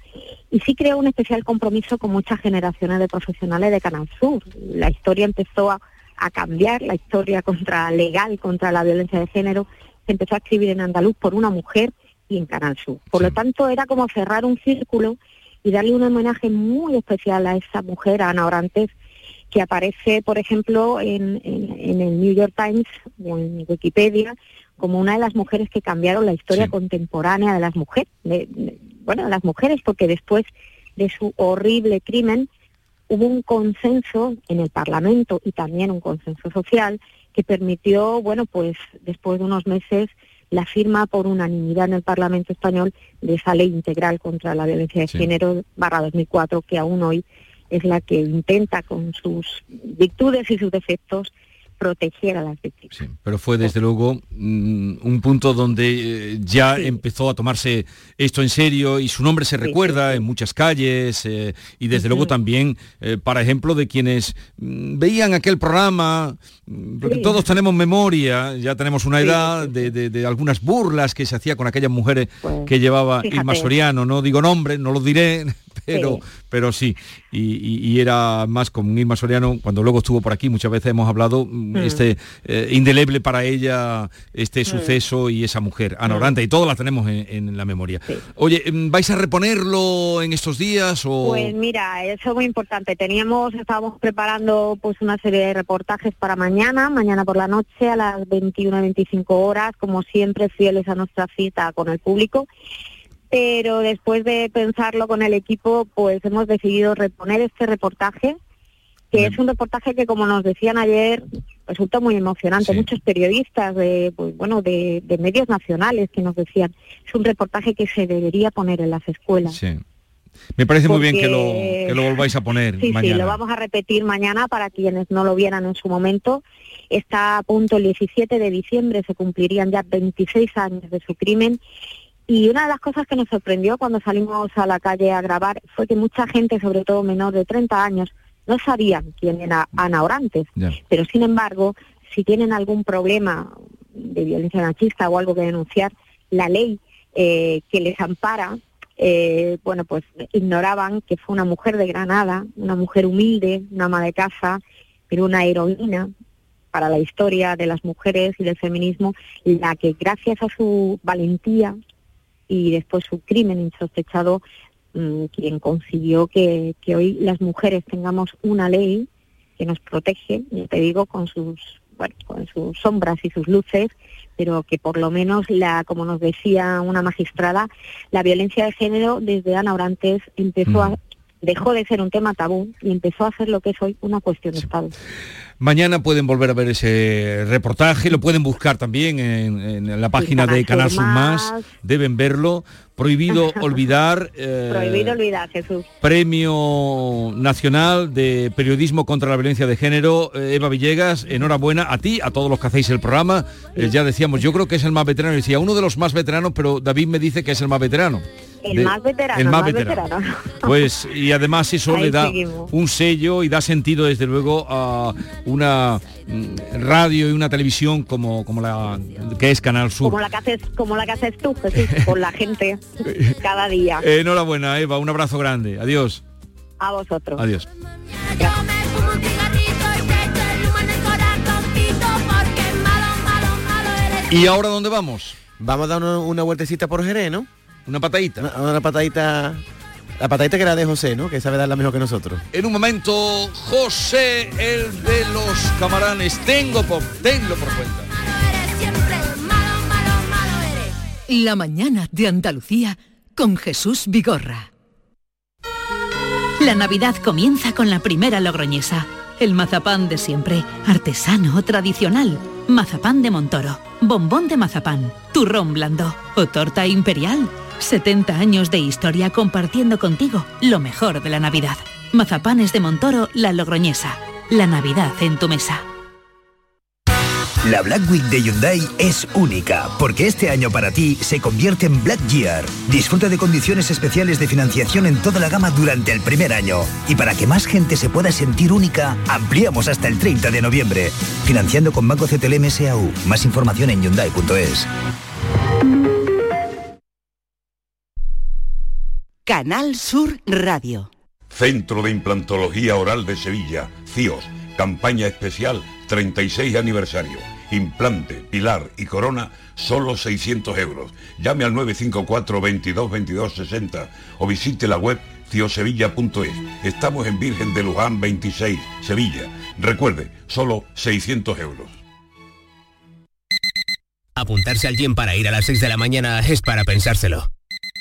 Speaker 23: y sí creó un especial compromiso con muchas generaciones de profesionales de Canal Sur. La historia empezó a, a cambiar, la historia contra legal contra la violencia de género se empezó a escribir en andaluz por una mujer y en Canal Sur. Por lo tanto, era como cerrar un círculo y darle un homenaje muy especial a esa mujer, a Ana Orantes, que aparece, por ejemplo, en, el New York Times o en Wikipedia como una de las mujeres que cambiaron la historia contemporánea de las mujeres, bueno, de las mujeres, porque después de su horrible crimen hubo un consenso en el Parlamento y también un consenso social que permitió, bueno, pues después de unos meses la firma por unanimidad en el Parlamento español de esa ley integral contra la violencia de género barra 2004 que aún hoy es la que intenta con sus virtudes y sus defectos proteger a las víctimas. Sí,
Speaker 4: pero fue desde luego mm, un punto donde eh, ya empezó a tomarse esto en serio y su nombre se recuerda en muchas calles eh, y desde luego también, eh, para ejemplo, de quienes mm, veían aquel programa, mm, porque todos tenemos memoria, ya tenemos una edad de, algunas burlas que se hacía con aquellas mujeres pues, que llevaba Irma Soriano, no digo nombres, no lo diré, pero sí, pero sí. Y, era más con Irma Soriano, cuando luego estuvo por aquí, muchas veces hemos hablado, mm, mm. este eh, indeleble para ella este mm. suceso y esa mujer, Anorante, y todos la tenemos en, la memoria. Oye, ¿vais a reponerlo en estos días? O...
Speaker 23: Pues mira, eso es muy importante. Teníamos, estábamos preparando pues una serie de reportajes para mañana, mañana por la noche a las 21-25 horas, como siempre, fieles a nuestra cita con el público pero después de pensarlo con el equipo, pues hemos decidido reponer este reportaje, que es un reportaje que, como nos decían ayer, resulta muy emocionante. Muchos periodistas de, pues, bueno, de, medios nacionales que nos decían, es un reportaje que se debería poner en las escuelas.
Speaker 4: Sí. Me parece muy bien que lo, que lo volváis a poner
Speaker 23: sí,
Speaker 4: mañana.
Speaker 23: Sí, lo vamos a repetir mañana para quienes no lo vieran en su momento. Está a punto el 17 de diciembre, se cumplirían ya 26 años de su crimen y una de las cosas que nos sorprendió cuando salimos a la calle a grabar fue que mucha gente, sobre todo menor de 30 años, no sabían quién era Ana Orantes. Pero sin embargo, si tienen algún problema de violencia machista o algo que denunciar, la ley eh, que les ampara, eh, bueno, pues ignoraban que fue una mujer de Granada, una mujer humilde, una ama de casa, pero una heroína para la historia de las mujeres y del feminismo, la que gracias a su valentía, y después su crimen insospechado, mm, quien consiguió que, hoy las mujeres tengamos una ley que nos protege, te digo, con sus bueno, con sus sombras y sus luces, pero que por lo menos, la, como nos decía una magistrada, la violencia de género desde Ana Orantes empezó a, dejó de ser un tema tabú y empezó a ser lo que es hoy una cuestión de Estado.
Speaker 4: Mañana pueden volver a ver ese reportaje, lo pueden buscar también en, en la página de Canal Sur Más, deben verlo. Prohibido olvidar.
Speaker 23: eh, Prohibido olvidar, Jesús.
Speaker 4: Premio Nacional de Periodismo contra la Violencia de Género, eh, Eva Villegas, enhorabuena a ti, a todos los que hacéis el programa. Eh, ya decíamos, yo creo que es el más veterano, decía uno de los más veteranos, pero David me dice que es el más veterano.
Speaker 23: El más veterano,
Speaker 4: el más
Speaker 23: más
Speaker 4: veterano.
Speaker 23: veterano.
Speaker 4: Pues y además eso
Speaker 23: Ahí
Speaker 4: le da
Speaker 23: seguimos.
Speaker 4: un sello y da sentido desde luego a una mm, radio y una televisión como, como la que es Canal Sur.
Speaker 23: Como la que haces, como la que haces tú, Jesús, con la gente cada día.
Speaker 4: Eh, enhorabuena, Eva, un abrazo grande. Adiós.
Speaker 23: A vosotros.
Speaker 4: Adiós. ¿Y ahora dónde vamos?
Speaker 24: Vamos a dar una, una vueltecita por Jerez, ¿no?
Speaker 4: Una patadita.
Speaker 24: Una, una patadita. La patadita que era de José, ¿no? Que sabe darla mejor que nosotros.
Speaker 4: En un momento, José, el de los camaranes. Tengo por, tenlo por cuenta.
Speaker 3: La mañana de Andalucía con Jesús Vigorra.
Speaker 25: La Navidad comienza con la primera logroñesa. El mazapán de siempre, artesano, tradicional. Mazapán de Montoro, bombón de mazapán, turrón blando o torta imperial. 70 años de historia compartiendo contigo lo mejor de la Navidad. Mazapanes de Montoro, la logroñesa. La Navidad en tu mesa.
Speaker 16: La Black Week de Hyundai es única, porque este año para ti se convierte en Black Year. Disfruta de condiciones especiales de financiación en toda la gama durante el primer año. Y para que más gente se pueda sentir única, ampliamos hasta el 30 de noviembre. Financiando con Banco CTLM SAU. Más información en Hyundai.es.
Speaker 26: Canal Sur Radio.
Speaker 27: Centro de Implantología Oral de Sevilla, CIOS, campaña especial 36 aniversario. Implante, pilar y corona, solo 600 euros. Llame al 954 22 22 60 o visite la web ciosevilla.es. Estamos en Virgen de Luján 26, Sevilla. Recuerde, solo 600 euros.
Speaker 28: Apuntarse al gym para ir a las 6 de la mañana es para pensárselo.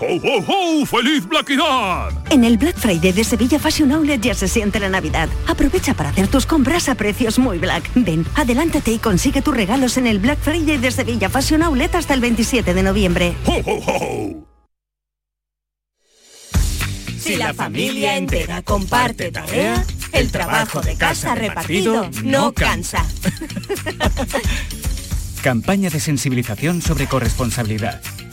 Speaker 13: ¡Ho, ho, ho! ¡Feliz Blackidad!
Speaker 14: En el Black Friday de Sevilla Fashion Outlet ya se siente la Navidad. Aprovecha para hacer tus compras a precios muy black. Ven, adelántate y consigue tus regalos en el Black Friday de Sevilla Fashion Outlet hasta el 27 de noviembre.
Speaker 29: Si la familia entera comparte tarea, el trabajo de casa repartido no cansa.
Speaker 30: Campaña de sensibilización sobre corresponsabilidad.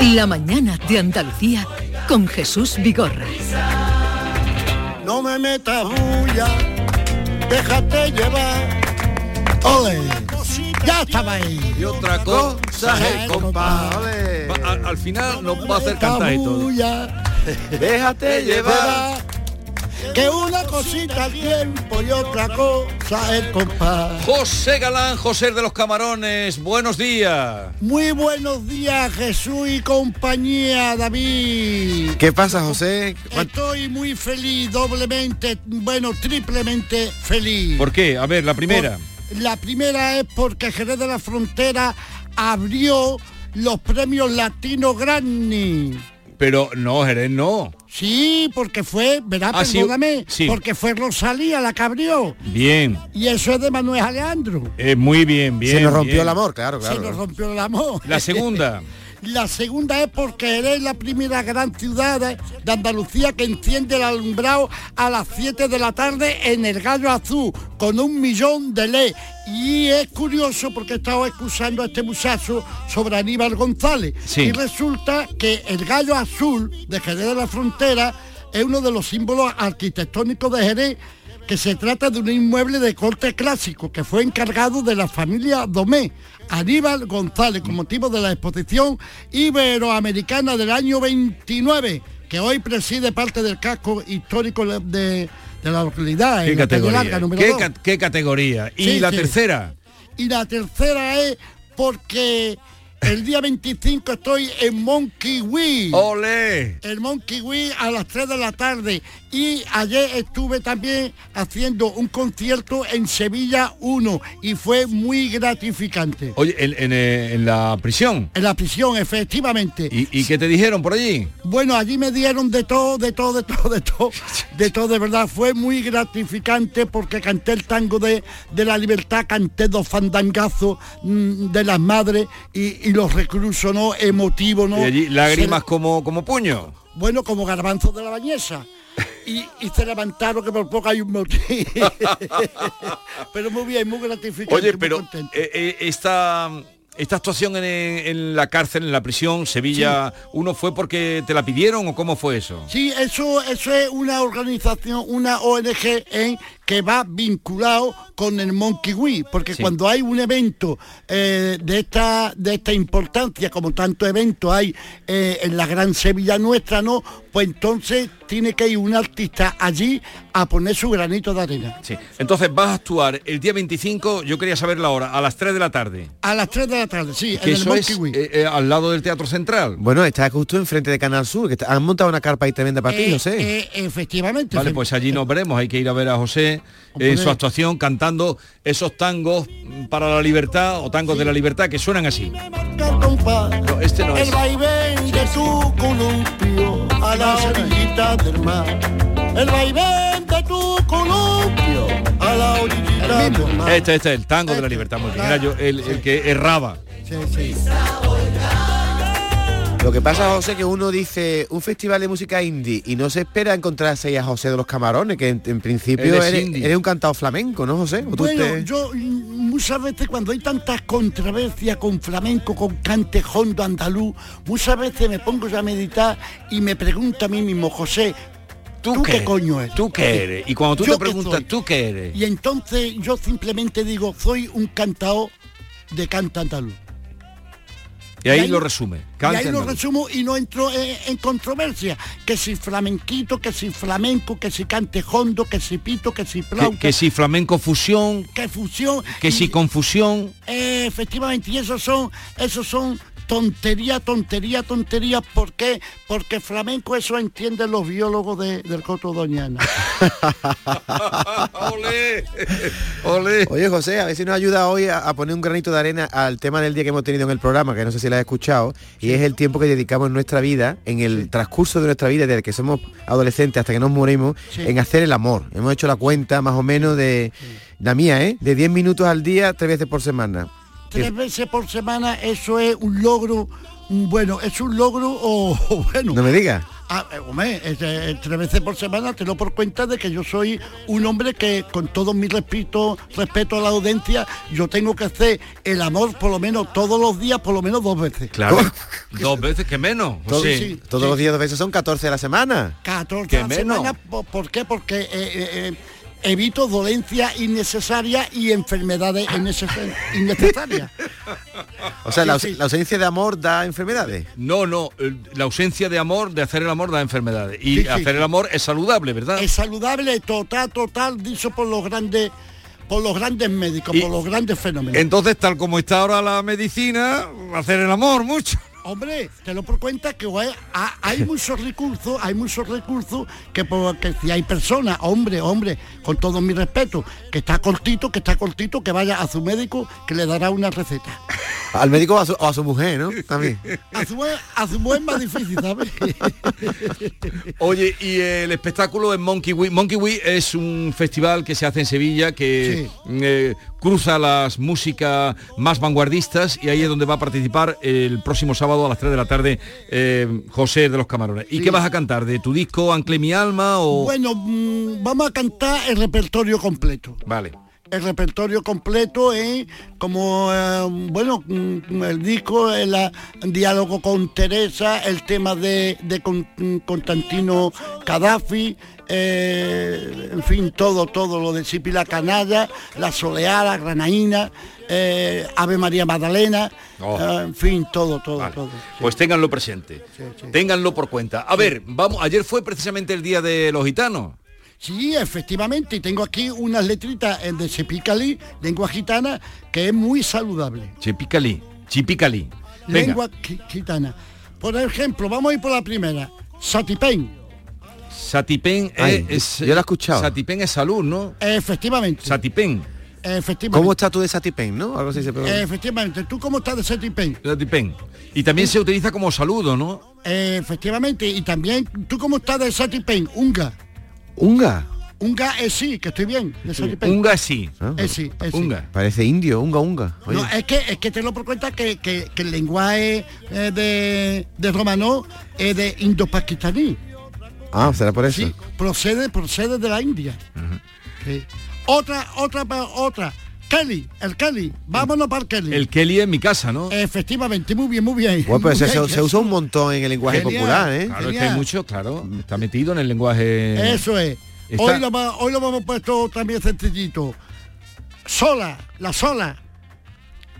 Speaker 3: La mañana de Andalucía con Jesús Vigorra.
Speaker 31: No me metas bulla, déjate llevar. Ole, ya estaba ahí.
Speaker 4: Y otra cosa es el compás. Va- al, al final nos va a hacer cantar y todo.
Speaker 31: Bulla,
Speaker 32: Déjate llevar.
Speaker 31: Que una cosita al tiempo y otra cosa el compás.
Speaker 4: José Galán, José de los Camarones, buenos días.
Speaker 31: Muy buenos días Jesús y compañía David.
Speaker 24: ¿Qué pasa, José?
Speaker 31: Estoy muy feliz, doblemente, bueno, triplemente feliz.
Speaker 4: ¿Por qué? A ver, la primera.
Speaker 31: La primera es porque Jerez de la Frontera abrió los premios Latino Grammy.
Speaker 4: Pero no, Jerez no.
Speaker 31: Sí, porque fue, verá,
Speaker 4: Ah, sí,
Speaker 31: perdóname,
Speaker 4: sí.
Speaker 31: porque fue Rosalía la que abrió.
Speaker 4: Bien.
Speaker 31: Y eso es de Manuel Alejandro.
Speaker 4: Eh, muy bien, bien.
Speaker 24: Se nos rompió
Speaker 4: bien.
Speaker 24: el amor, claro,
Speaker 31: Se
Speaker 24: claro.
Speaker 31: nos rompió el amor.
Speaker 4: La segunda.
Speaker 31: La segunda es porque eres la primera gran ciudad de Andalucía que enciende el alumbrado a las 7 de la tarde en el Gallo Azul, con un millón de ley. Y es curioso porque he estado escuchando a este muchacho sobre Aníbal González.
Speaker 4: Sí.
Speaker 31: Y resulta que el Gallo Azul de Jerez de la Frontera es uno de los símbolos arquitectónicos de Jerez que se trata de un inmueble de corte clásico que fue encargado de la familia Domé, Aníbal González, con motivo de la exposición iberoamericana del año 29, que hoy preside parte del casco histórico de, de la localidad,
Speaker 4: ¿Qué
Speaker 31: la
Speaker 4: categoría?
Speaker 31: Larga,
Speaker 4: ¿Qué,
Speaker 31: dos.
Speaker 4: ca- qué categoría? ¿Y
Speaker 31: Sí,
Speaker 4: la
Speaker 31: sí.
Speaker 4: tercera?
Speaker 31: Y la tercera es porque el día 25 estoy en Monkey Wee.
Speaker 4: ¡Ole!
Speaker 31: El Monkey Wee a las 3 de la tarde. Y ayer estuve también haciendo un concierto en Sevilla 1 y fue muy gratificante.
Speaker 4: Oye, en, en, eh, en la prisión.
Speaker 31: En la prisión, efectivamente.
Speaker 4: ¿Y, y qué te dijeron por allí?
Speaker 31: Bueno, allí me dieron de todo, de todo, de todo, de todo, de todo, de verdad. Fue muy gratificante porque canté el tango de, de la libertad, canté dos fandangazos mm, de las madres y, y los reclusos, ¿no? Emotivo, ¿no?
Speaker 4: Y allí lágrimas
Speaker 31: Se-
Speaker 4: como, como puño.
Speaker 31: bueno, como garbanzos de la bañesa. Y, y se levantaron que por poco hay un motín. pero muy bien, muy gratificante.
Speaker 4: Oye,
Speaker 31: muy
Speaker 4: pero
Speaker 31: contento.
Speaker 4: eh, eh, esta, esta actuación en, en la cárcel, en la prisión, Sevilla, ¿uno fue porque te la pidieron o cómo fue eso?
Speaker 31: Sí, eso, eso es una organización, una ONG en que va vinculado con el Monkey Wee, porque
Speaker 4: Sí.
Speaker 31: cuando hay un evento eh, de esta de esta importancia, como tanto evento hay eh, en la gran Sevilla nuestra, ¿no? Pues entonces tiene que ir un artista allí a poner su granito de arena.
Speaker 4: Sí. Entonces vas a actuar el día 25, yo quería saber la hora, a las 3 de la tarde.
Speaker 31: A las 3 de la tarde, sí, en el
Speaker 4: es eh, eh, al lado del Teatro Central.
Speaker 24: Bueno, está justo enfrente de Canal Sur, que está- han montado una carpa ahí tremenda para ti,
Speaker 31: Eh,
Speaker 24: José.
Speaker 31: eh, efectivamente.
Speaker 4: Vale, pues allí nos veremos, hay que ir a ver a José en su actuación cantando esos tangos para la libertad o tangos de la libertad que suenan así. No, este no
Speaker 31: el vaivén de tu columpio a la orillita del mar. El vaivén de tu columpio a la orillita del mar.
Speaker 4: Este, este es el tango de la libertad, muy bien. Era yo el, el que erraba.
Speaker 31: Sí, sí.
Speaker 24: Lo que pasa, José, que uno dice un festival de música indie y no se espera encontrarse ahí a José de los Camarones, que en, en principio eres, un cantado flamenco, ¿no, José? ¿O tú
Speaker 31: Bueno, yo mm, muchas veces cuando hay tantas controversias con flamenco, con cante hondo andaluz, muchas veces me pongo ya a meditar y me pregunto a mí mismo, José, ¿tú, qué,
Speaker 4: qué?
Speaker 31: coño eres?
Speaker 4: ¿Tú qué eres? Y cuando tú
Speaker 31: ¿Yo
Speaker 4: te preguntas? ¿tú qué eres?
Speaker 31: Y entonces yo simplemente digo, soy un cantao de canta andaluz.
Speaker 4: Y ahí
Speaker 31: y ahí-
Speaker 4: lo resume.
Speaker 31: y ahí lo resumo y no entro en, en controversia. Que si flamenquito, que si flamenco, que si cante hondo, que si pito, que si
Speaker 4: Que,
Speaker 31: flauta,
Speaker 4: que si flamenco fusión,
Speaker 31: que fusión.
Speaker 4: que
Speaker 31: y-
Speaker 4: si confusión.
Speaker 31: Eh, efectivamente, y esos son, esos son tontería, tontería, tontería. ¿Por qué? Porque flamenco eso entienden los biólogos de- del Coto Doñana.
Speaker 4: ¡Olé! ¡Olé!
Speaker 24: Oye, José, a ver si nos ayuda hoy a, a poner un granito de arena al tema del día que hemos tenido en el programa, que no sé si lo has escuchado, y es el tiempo que dedicamos en nuestra vida, en el transcurso de nuestra vida, desde que somos adolescentes hasta que nos morimos,
Speaker 31: Sí.
Speaker 24: en hacer el amor. Hemos hecho la cuenta más o menos de la mía, ¿eh? De 10 minutos al día, tres veces por semana.
Speaker 31: Tres veces por semana, eso es un logro. mm, Bueno, es un logro o, o bueno.
Speaker 24: No me digas.
Speaker 31: Ah, eh, hombre, es, eh, tres veces por semana te lo por cuenta de que yo soy un hombre que con todo mi respeto, respeto a la audiencia, yo tengo que hacer el amor por lo menos todos los días, por lo menos dos veces.
Speaker 4: Claro. Dos veces que menos.
Speaker 24: Todos,
Speaker 4: José.
Speaker 31: sí.
Speaker 24: todos los días dos veces son 14 a la semana.
Speaker 31: 14
Speaker 4: ¿Qué
Speaker 31: a la
Speaker 4: menos?
Speaker 31: semana, ¿por, qué? Porque eh, evito dolencias innecesarias y enfermedades innecesa- innecesarias.
Speaker 24: O sea, la,
Speaker 31: Sí,
Speaker 24: aus-
Speaker 31: sí.
Speaker 24: la ausencia de amor da enfermedades.
Speaker 4: No, no, la ausencia de amor, de hacer el amor da enfermedades. Y
Speaker 31: Sí, sí.
Speaker 4: hacer el amor es saludable, ¿verdad?
Speaker 31: Es saludable, total, total, dicho por los grandes, por los grandes médicos,
Speaker 4: Y-
Speaker 31: por los grandes fenómenos.
Speaker 4: Entonces, tal como está ahora la medicina, hacer el amor mucho.
Speaker 31: Hombre, te lo por cuenta que hay muchos recursos, hay muchos recursos que porque si hay personas, hombre, hombre, con todo mi respeto, que está cortito, que está cortito, que vaya a su médico que le dará una receta.
Speaker 24: Al médico o a su, o a su mujer, ¿no? También.
Speaker 31: A su, a su buen más difícil, ¿sabes?
Speaker 4: Oye, y el espectáculo en Monkey Week. Monkey Week es un festival que se hace en Sevilla que eh, cruza las músicas más vanguardistas y ahí es donde va a participar el próximo sábado a las 3 de la tarde eh, José de los Camarones. ¿Y
Speaker 31: Sí.
Speaker 4: qué vas a cantar? ¿De tu disco Ancle mi alma o...?
Speaker 31: Bueno, mm, vamos a cantar el repertorio completo.
Speaker 4: Vale.
Speaker 31: El repertorio completo es como eh, bueno mm, el disco el ah, diálogo con Teresa el tema de, de Con- Constantino Gaddafi eh, en fin todo todo lo de Sipi la canalla la soleá la granaína eh, Ave María Magdalena
Speaker 4: Oh.
Speaker 31: eh, en fin todo todo todo
Speaker 4: Pues ténganlo presente. Ténganlo por cuenta. A ver, vamos, ayer fue precisamente el día de los gitanos.
Speaker 31: Sí, efectivamente, y tengo aquí unas letritas eh, de Sepicali, lengua gitana, que es muy saludable.
Speaker 4: Chipicali. Venga.
Speaker 31: Lengua gitana. Por ejemplo, vamos a ir por la primera. Satipen.
Speaker 4: Satipen
Speaker 24: Ay,
Speaker 4: es,
Speaker 24: yo la he escuchado.
Speaker 4: Satipen es salud, ¿no?
Speaker 31: Efectivamente.
Speaker 4: Satipen.
Speaker 31: Efectivamente.
Speaker 24: ¿Cómo estás tú de Satipen, no? Algo así se.
Speaker 31: Efectivamente. ¿Tú cómo estás de Satipen?
Speaker 4: Satipen. Y también se utiliza como saludo, ¿no?
Speaker 31: efectivamente. Y también, ¿tú cómo estás de Satipen? Unga.
Speaker 24: Unga.
Speaker 31: Unga es sí, que estoy bien.
Speaker 4: Unga sí.
Speaker 31: Es sí, es sí.
Speaker 4: Unga.
Speaker 24: Parece indio, unga, unga. Oye.
Speaker 31: No, es que, es que te lo por cuenta que, que- que el lenguaje eh, de, de romano es de indo-pakistaní.
Speaker 24: Ah, será por eso.
Speaker 31: Sí, procede, procede de la India. Sí. Otra, otra, otra. Kelly, el Kelly. Vámonos para el Kelly.
Speaker 4: El Kelly en mi casa, ¿no?
Speaker 31: Efectivamente, muy bien, muy bien.
Speaker 24: Bueno, pues
Speaker 31: Muy
Speaker 24: se,
Speaker 31: bien,
Speaker 24: se usa un montón en el lenguaje
Speaker 31: Genial.
Speaker 24: popular, ¿eh?
Speaker 4: Claro, es que hay mucho, claro. Está metido en el lenguaje.
Speaker 31: Eso es.
Speaker 4: Está-
Speaker 31: Hoy lo, va- hoy lo hemos puesto también sencillito. Sola, la sola.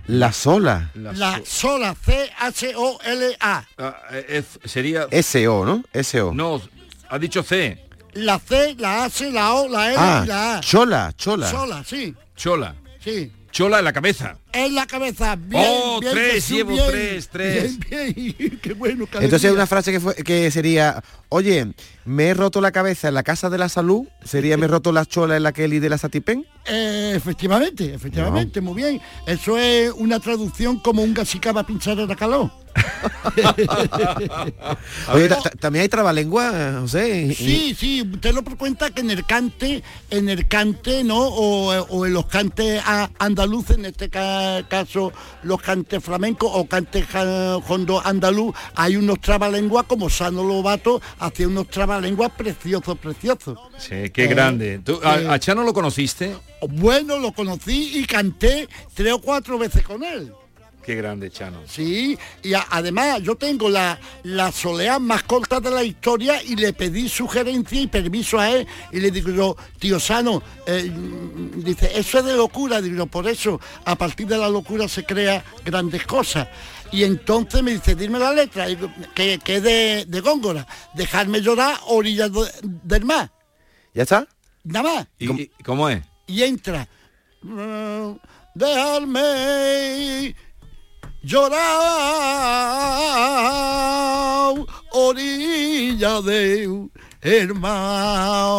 Speaker 24: La sola.
Speaker 31: La, sola, C-H-O-L-A.
Speaker 4: Ah, eh, sería.
Speaker 24: SO, ¿no? SO.
Speaker 4: No, ha dicho C.
Speaker 31: La C, la H, la O, la L
Speaker 24: Ah,
Speaker 31: y la A.
Speaker 24: chola, chola.
Speaker 31: Sola, sí,
Speaker 4: Chola.
Speaker 31: Sí.
Speaker 4: Chola en la cabeza.
Speaker 31: En la cabeza. Bien,
Speaker 4: Oh,
Speaker 31: bien,
Speaker 4: tres,
Speaker 31: Jesús,
Speaker 4: llevo
Speaker 31: bien.
Speaker 4: tres, tres.
Speaker 31: Bien, bien. Qué bueno.
Speaker 24: Entonces
Speaker 31: alegría.
Speaker 24: una frase que, fue- que sería, oye, me he roto la cabeza en la casa de la salud, sería me he roto la chola en la Kelly de la Satipen.
Speaker 31: Eh, efectivamente, efectivamente, muy bien. Eso es una traducción como un gasicaba pinchar en la calor.
Speaker 24: Oye, ta- ta- también hay trabalengua, José.
Speaker 31: Sí, sí, usted lo por cuenta que en el cante, en el cante, ¿no? O, o en los cantes andaluces, en este ca- caso los cantes flamencos o cantes hondo andaluz, hay unos trabalenguas como Sano Lobato, hacía unos trabalenguas preciosos, preciosos.
Speaker 4: Sí, qué
Speaker 31: Eh,
Speaker 4: grande. ¿Tú, a,
Speaker 31: eh.
Speaker 4: a Chano lo conociste?
Speaker 31: Bueno, lo conocí y canté tres o cuatro veces con él.
Speaker 4: Qué grande, Chano.
Speaker 31: Sí, y a- además yo tengo la, la soleá más corta de la historia y le pedí sugerencia y permiso a él y le digo yo, tío Sano, eh, dice, eso es de locura, digo yo, por eso a partir de la locura se crea grandes cosas. Y entonces me dice, dime la letra, digo, que, que es de, de Góngora, dejarme llorar orillas de- del mar,
Speaker 24: ¿Ya está?
Speaker 31: nada más.
Speaker 4: ¿Y, y cómo es?
Speaker 31: Y entra, "Mm, dejarme llorar orilla de mar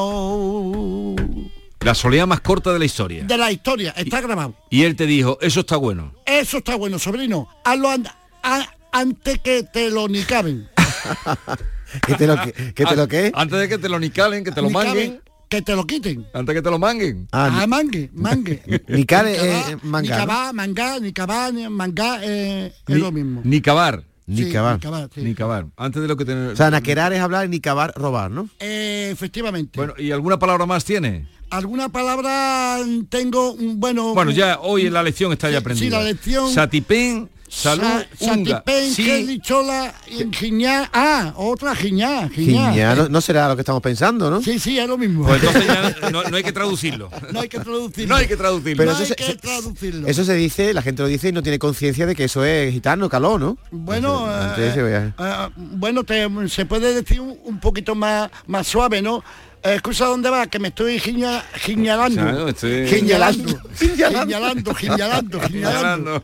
Speaker 4: La soleá más corta de la historia.
Speaker 31: de la historia está grabado
Speaker 4: Y él te dijo, eso está bueno.
Speaker 31: eso está bueno sobrino hazlo an- a- antes que te lo nicaben
Speaker 24: ¿Que te lo que, que te lo que?
Speaker 4: Antes de que te lo nicalen, que te lo manguen.
Speaker 31: Que te lo quiten
Speaker 4: Antes que te lo manguen.
Speaker 31: ah, mangue mangue
Speaker 24: Nicale,
Speaker 31: Nicabá,
Speaker 24: eh, manga, ¿no?
Speaker 31: nicabá, mangá nicabá ni- mangá eh, es
Speaker 4: Ni-
Speaker 31: lo mismo
Speaker 4: Ni cavar.
Speaker 24: Ni
Speaker 31: Sí,
Speaker 24: cavar.
Speaker 31: nicabar, sí.
Speaker 4: Ni cavar. Antes de lo que tener.
Speaker 24: O sea, naquerar es hablar, ni cavar, robar, ¿no?
Speaker 31: Eh, efectivamente
Speaker 4: Bueno, ¿y alguna palabra más tiene?
Speaker 31: alguna palabra tengo mm, bueno
Speaker 4: Bueno, ya hoy en la lección está ya aprendida.
Speaker 31: sí, la lección-
Speaker 4: Satipén, salud,
Speaker 31: Sa-
Speaker 4: unga.
Speaker 31: Satipen,
Speaker 4: Sí,
Speaker 31: Kelly, Chola, Giñá. Ah, otra Giñá, Giñá.
Speaker 24: Giñá, no, no será lo que estamos pensando, ¿no?
Speaker 31: Sí, sí, es lo mismo.
Speaker 4: Pues entonces ya no, no hay que traducirlo.
Speaker 31: no hay que traducirlo.
Speaker 4: No hay que traducirlo.
Speaker 24: Pero
Speaker 31: no
Speaker 24: eso
Speaker 31: hay
Speaker 24: se-
Speaker 31: que
Speaker 24: se-
Speaker 31: traducirlo.
Speaker 24: Eso se dice, la gente lo dice y no tiene conciencia de que eso es gitano, caló, ¿no?
Speaker 31: Bueno,
Speaker 24: Entonces,
Speaker 31: eh, eh, bueno, te- se puede decir un, un poquito más, más suave, ¿no? Excusa dónde va, que me estoy giña, giñalando.
Speaker 4: Claro, estoy-
Speaker 31: Giñalando.
Speaker 4: Giñalando.
Speaker 31: Giñalando, giñalando.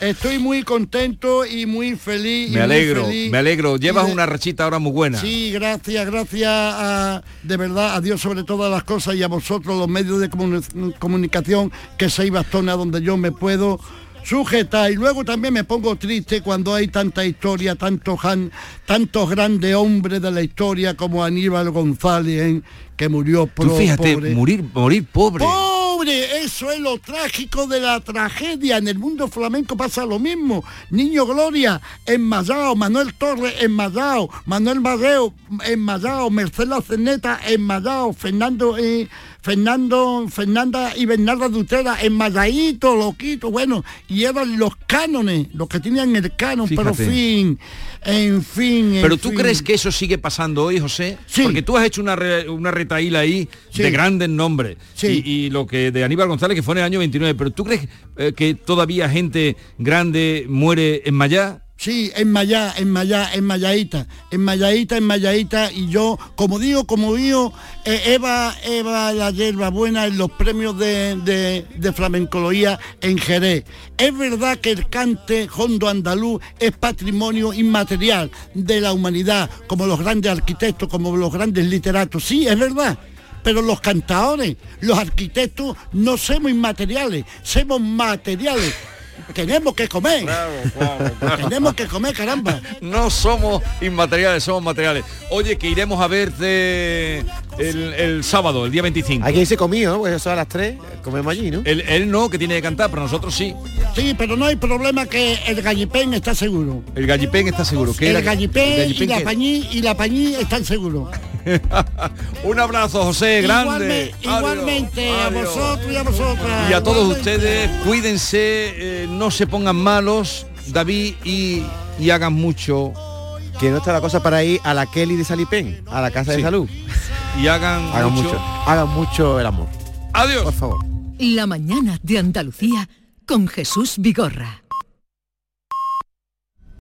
Speaker 31: Estoy muy contento y muy feliz.
Speaker 4: Me alegro,
Speaker 31: feliz.
Speaker 4: me alegro. Llevas
Speaker 31: de-
Speaker 4: una rachita ahora muy buena.
Speaker 31: Sí, gracias, gracias a, de verdad a Dios sobre todas las cosas y a vosotros, los medios de comuni- comunicación, que seis bastones a donde yo me puedo sujetar. Y luego también me pongo triste cuando hay tanta historia, tantos, grandes hombres de la historia como Aníbal González, ¿eh? que murió pro-
Speaker 4: fíjate,
Speaker 31: pobre.
Speaker 4: morir, morir pobre.
Speaker 31: ¡Pobre! Eso es lo trágico de la tragedia. En el mundo flamenco pasa lo mismo. Niño Gloria, enmayado. Manuel Torres, enmayado. Manuel Barreo, enmayado. Mercedes Ceneta, enmayado. Fernando, eh, Fernando, Fernanda y Bernarda Dutera, enmayadito, loquito. Bueno, y eran los cánones, los que tenían el canon, pero
Speaker 4: Fíjate.
Speaker 31: fin, en fin. en
Speaker 4: Pero tú
Speaker 31: fin.
Speaker 4: crees que eso sigue pasando hoy, José? Porque tú has hecho una, re- una retaíla ahí
Speaker 31: Sí.
Speaker 4: de grandes nombres.
Speaker 31: Sí.
Speaker 4: Y, y lo que de Aníbal González, que fue en el año 29. Pero tú crees eh, que todavía gente grande muere en Mayá?
Speaker 31: Sí, en Mayá, en Mayá, en Mayadita, en Mayadita, en Mayadita, y yo, como digo, como digo, eh, Eva, Eva la hierba buena en los premios de, de, de flamencología en Jerez. Es verdad que el cante hondo andaluz es patrimonio inmaterial de la humanidad, como los grandes arquitectos, como los grandes literatos, sí, es verdad. Pero los cantadores, los arquitectos, no somos inmateriales, somos materiales. Tenemos que comer. Tenemos que comer, caramba.
Speaker 4: No somos inmateriales, somos materiales. Oye, que iremos a verte el, el sábado, el día 25.
Speaker 24: Aquí se comió, pues eso a las 3, comemos allí, ¿no?
Speaker 4: Él, él no, que tiene que cantar, pero nosotros sí.
Speaker 31: Sí, pero no hay problema que el gallipén está seguro.
Speaker 4: El gallipén está seguro. ¿Qué
Speaker 31: El
Speaker 4: era?
Speaker 31: gallipén,
Speaker 4: El gallipén
Speaker 31: y la pañí y la pañí están seguros.
Speaker 4: Un abrazo, José, grande.
Speaker 31: Igualme- igualmente a
Speaker 4: adiós.
Speaker 31: vosotros y a vosotras.
Speaker 4: Y a todos
Speaker 31: Igualmente.
Speaker 4: ustedes, cuídense, eh, no se pongan malos, David, y, y hagan mucho.
Speaker 24: Que no está la cosa para ir a la Kelly de Salipén, a la casa
Speaker 4: Sí.
Speaker 24: de salud.
Speaker 4: Y hagan,
Speaker 24: Hagan
Speaker 4: mucho.
Speaker 24: mucho, hagan mucho el amor.
Speaker 4: Adiós.
Speaker 24: Por favor.
Speaker 3: La mañana de Andalucía con Jesús Vigorra.